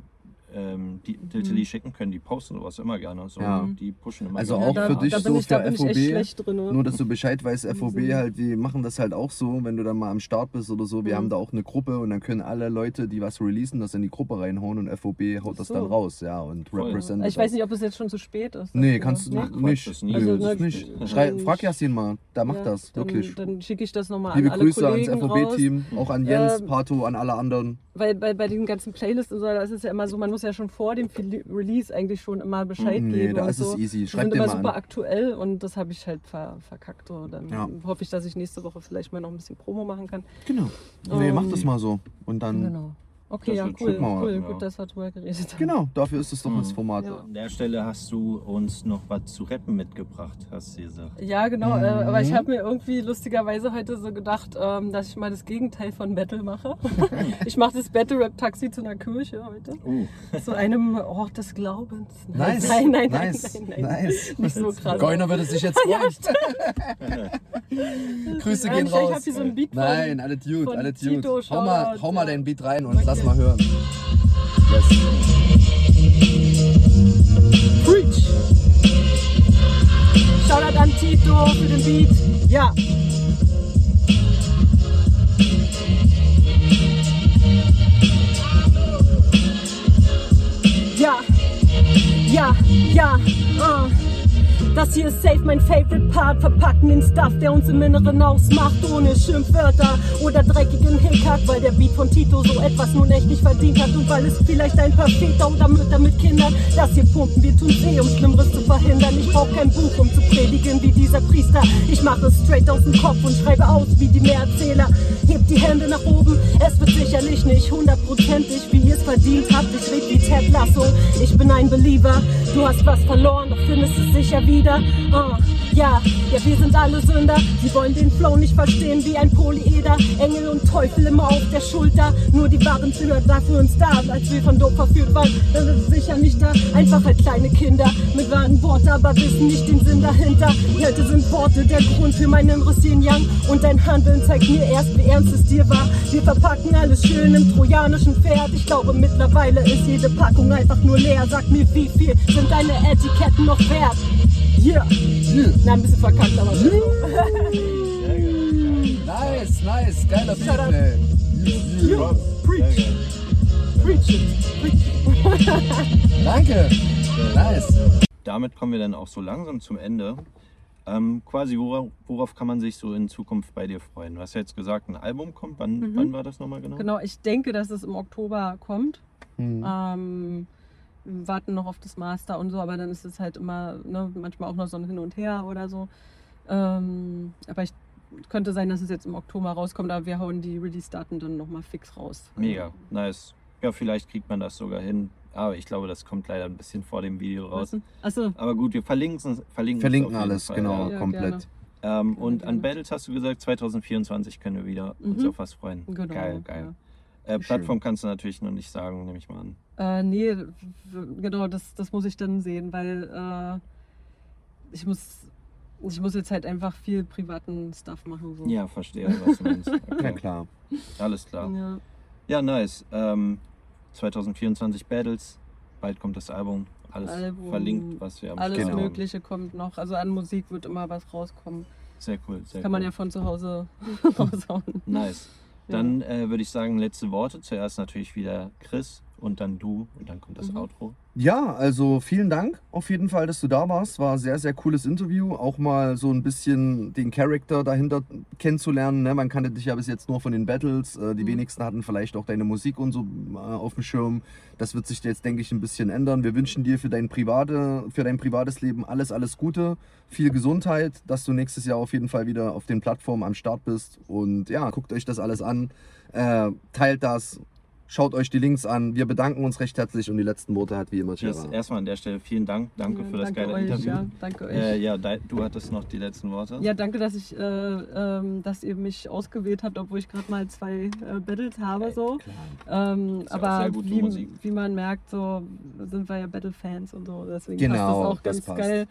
ähm, die Diltily schicken können. Die posten sowas immer gerne. So, Ja. Die pushen immer Also gerne. auch für dich da so da ich echt FOB, drin. Nur, dass du Bescheid weißt, FOB Mhm. halt, die machen das halt auch so, wenn du dann mal am Start bist oder so. Wir Mhm. haben da auch eine Gruppe und dann können alle Leute, die was releasen, das in die Gruppe reinhauen und FOB haut das so. dann raus, ja, und Voll. represent ich weiß nicht, ob es jetzt schon zu spät ist. Nee, kannst du Nee? Ach, Quatsch, nicht. ist. Nö, Also, ist ne, nicht. Schrei, frag Yasin mal, der macht Ja, das, dann, wirklich. Dann schicke ich das nochmal Liebe an alle Grüße ans Kollegen. FOB-Team, auch an Jens, Ähm, Pato, an alle anderen. Weil bei, bei den ganzen Playlists und so, da ist es ja immer so, man muss ja schon vor dem Release eigentlich schon immer Bescheid Nee, geben. da und ist so. es easy. Schreib sind immer mal super an. aktuell und das habe ich halt ver verkackt. So. Dann Ja. hoffe ich, dass ich nächste Woche vielleicht mal noch ein bisschen Promo machen kann. Genau. Nee, Ähm, mach das mal so. Und dann. Genau. Okay, Das ja, cool. cool. ja. Gut, dass wir drüber geredet haben. Genau, dafür ist es doch das Mhm. Format. Ja. An der Stelle hast du uns noch was zu rappen mitgebracht, hast du gesagt. Ja, genau. Äh, Mhm. aber ich habe mir irgendwie lustigerweise heute so gedacht, ähm, dass ich mal das Gegenteil von Battle mache. *laughs* ich mache das Battle-Rap-Taxi zu einer Kirche heute. Uh, Zu einem Ort des Glaubens. Nice. Nein, nein, nein, nice. nein, nein, nein. Nice. Nicht so krass. Goiner würde sich jetzt *laughs* freuen. Grüße Ja, gehen ich- raus. Ich habe hier so ein Beat Nein, alle Dude, von alle Tito, Dude. Hau mal, hau mal deinen Beat rein und Okay. Lass mal hören. Yes. Preach. Shoutout an Tito für den Beat. Ja. Ja, ja, ja, uh. Das hier ist safe mein favorite Part. Verpacken den Stuff, der uns im Inneren ausmacht. Ohne Schimpfwörter oder dreckigen Hickhack. Weil der Beat von Tito so etwas nun echt nicht verdient hat. Und weil es vielleicht ein paar Väter oder Mütter mit Kindern. Das hier pumpen wir tun weh, um Schlimmeres zu verhindern. Ich brauch kein Buch, um zu predigen wie dieser Priester. Ich mache es straight aus dem Kopf und schreibe aus wie die Mehrerzähler. Hebt die Hände nach oben, es wird sicherlich nicht hundertprozentig, wie ihr es verdient habt. Ich red wie Ted Lasso, ich bin ein Believer. Du hast was verloren, doch findest es sicher wieder. Ah, ja, ja, wir sind alle Sünder. Sie wollen den Flow nicht verstehen wie ein Polyeder. Engel und Teufel immer auf der Schulter. Nur die wahren Schüler da für uns da, als wir von Dope verführt waren. Dann ist sicher nicht da. Einfach halt kleine Kinder mit wahren Worten, aber wissen nicht den Sinn dahinter. Heute sind Worte der Grund für mein inneres Yin Yang. Und dein Handeln zeigt mir erst, wie ernst es dir war. Wir verpacken alles schön im trojanischen Pferd. Ich glaube, mittlerweile ist jede Packung einfach nur leer. Sag mir, wie viel sind deine Etiketten noch wert? Yeah. Na, ein bisschen verkackt, aber so. Nice, nice. Geiler Beat, Shut up. ey. Yeah. Preach. Preach it. Preach it. *laughs* Danke. Nice. damit kommen wir dann auch so langsam zum Ende. Ähm, quasi, worauf, worauf kann man sich so in Zukunft bei dir freuen? Du hast ja jetzt gesagt, ein Album kommt. Wann, Mhm. wann war das nochmal genau? Genau, ich denke, dass es im Oktober kommt. Mhm. Ähm, warten noch auf das Master und so, aber dann ist es halt immer ne, manchmal auch noch so ein Hin und Her oder so. Ähm, aber ich könnte sein, dass es jetzt im Oktober rauskommt, aber wir hauen die Release-Daten dann nochmal fix raus. Mega, nice. Ja, vielleicht kriegt man das sogar hin. Aber ich glaube, das kommt leider ein bisschen vor dem Video raus. Achso, Aber gut, wir verlinken es. Verlinken, Verlinken alles, Fall, genau, Ja. Ja, komplett. Ähm, Gerne, und an gerne. Battles hast du gesagt, 2024 können wir wieder uns Mhm. auf was freuen. genau. Geil, geil. Ja. Äh, Plattform kannst du natürlich noch nicht sagen, nehme ich mal an. Äh, nee, genau, das, das muss ich dann sehen, weil äh, ich muss ich muss jetzt halt einfach viel privaten Stuff machen. So. Ja, verstehe, was du meinst. Ja, *laughs* Okay. klar. Alles klar. Ja. Ja, nice. Ähm, 2024 Battles, bald kommt das Album. Alles Album, verlinkt, was wir am Alles Start haben. Mögliche kommt noch. Also an Musik wird immer was rauskommen. Sehr cool. Sehr Kann man cool. ja von zu Hause *laughs* raushauen. Nice. Ja. Dann äh, würde ich sagen, letzte Worte. Zuerst natürlich wieder Chris und dann du und dann kommt das Mhm. Outro. Ja, also vielen Dank auf jeden Fall, dass du da warst. War ein sehr, sehr cooles Interview. Auch mal so ein bisschen den Charakter dahinter kennenzulernen. Ne? Man kannte dich ja bis jetzt nur von den Battles. Äh, die Mhm. wenigsten hatten vielleicht auch deine Musik und so äh, auf dem Schirm. Das wird sich jetzt, denke ich, ein bisschen ändern. Wir wünschen dir für dein, private, für dein privates Leben alles, alles Gute. Viel Gesundheit, dass du nächstes Jahr auf jeden Fall wieder auf den Plattformen am Start bist. Und ja, guckt euch das alles an. Äh, teilt das. Schaut euch die Links an. Wir bedanken uns recht herzlich und die letzten Worte hat wie immer Yes, Gerard. erstmal an der Stelle vielen Dank. Danke Ja, für das danke geile euch, Interview. Ja, danke euch. Äh, ja, du hattest noch die letzten Worte. Ja, danke, dass ich, äh, ähm, dass ihr mich ausgewählt habt, obwohl ich gerade mal zwei äh, Battles habe so. Ähm, auch aber wie, wie man merkt, so sind wir ja Battle-Fans und so. Deswegen Genau, passt das auch das ganz passt. geil.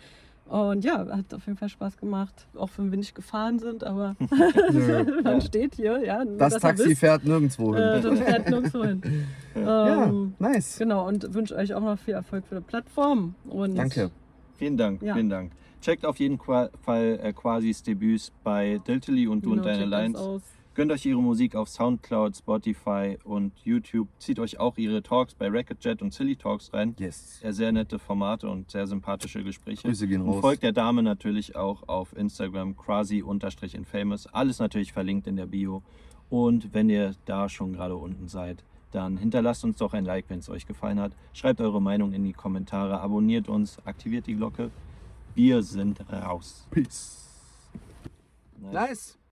Und ja, hat auf jeden Fall Spaß gemacht, auch wenn wir nicht gefahren sind, aber *laughs* *laughs* man steht hier, ja. Das Taxi wisst, fährt nirgendwo hin. Äh, das fährt nirgendwo hin. *laughs* ja, Ähm, nice. Genau, und wünsche euch auch noch viel Erfolg für die Plattform. Und Danke. Vielen Dank, Ja. vielen Dank. Checkt auf jeden Fall äh, Quasis Debüts bei Diltily und Du Genau, und Deine Lines. Gönnt euch ihre Musik auf Soundcloud, Spotify und YouTube. Zieht euch auch ihre Talks bei Racketjet und Silly Talks rein. Yes. Sehr nette Formate und sehr sympathische Gespräche. Grüße gehen Und raus. folgt der Dame natürlich auch auf Instagram, quasi-infamous. Alles natürlich verlinkt in der Bio. Und wenn ihr da schon gerade unten seid, dann hinterlasst uns doch ein Like, wenn es euch gefallen hat. Schreibt eure Meinung in die Kommentare, abonniert uns, aktiviert die Glocke. Wir sind raus. Peace. Nice. Nice.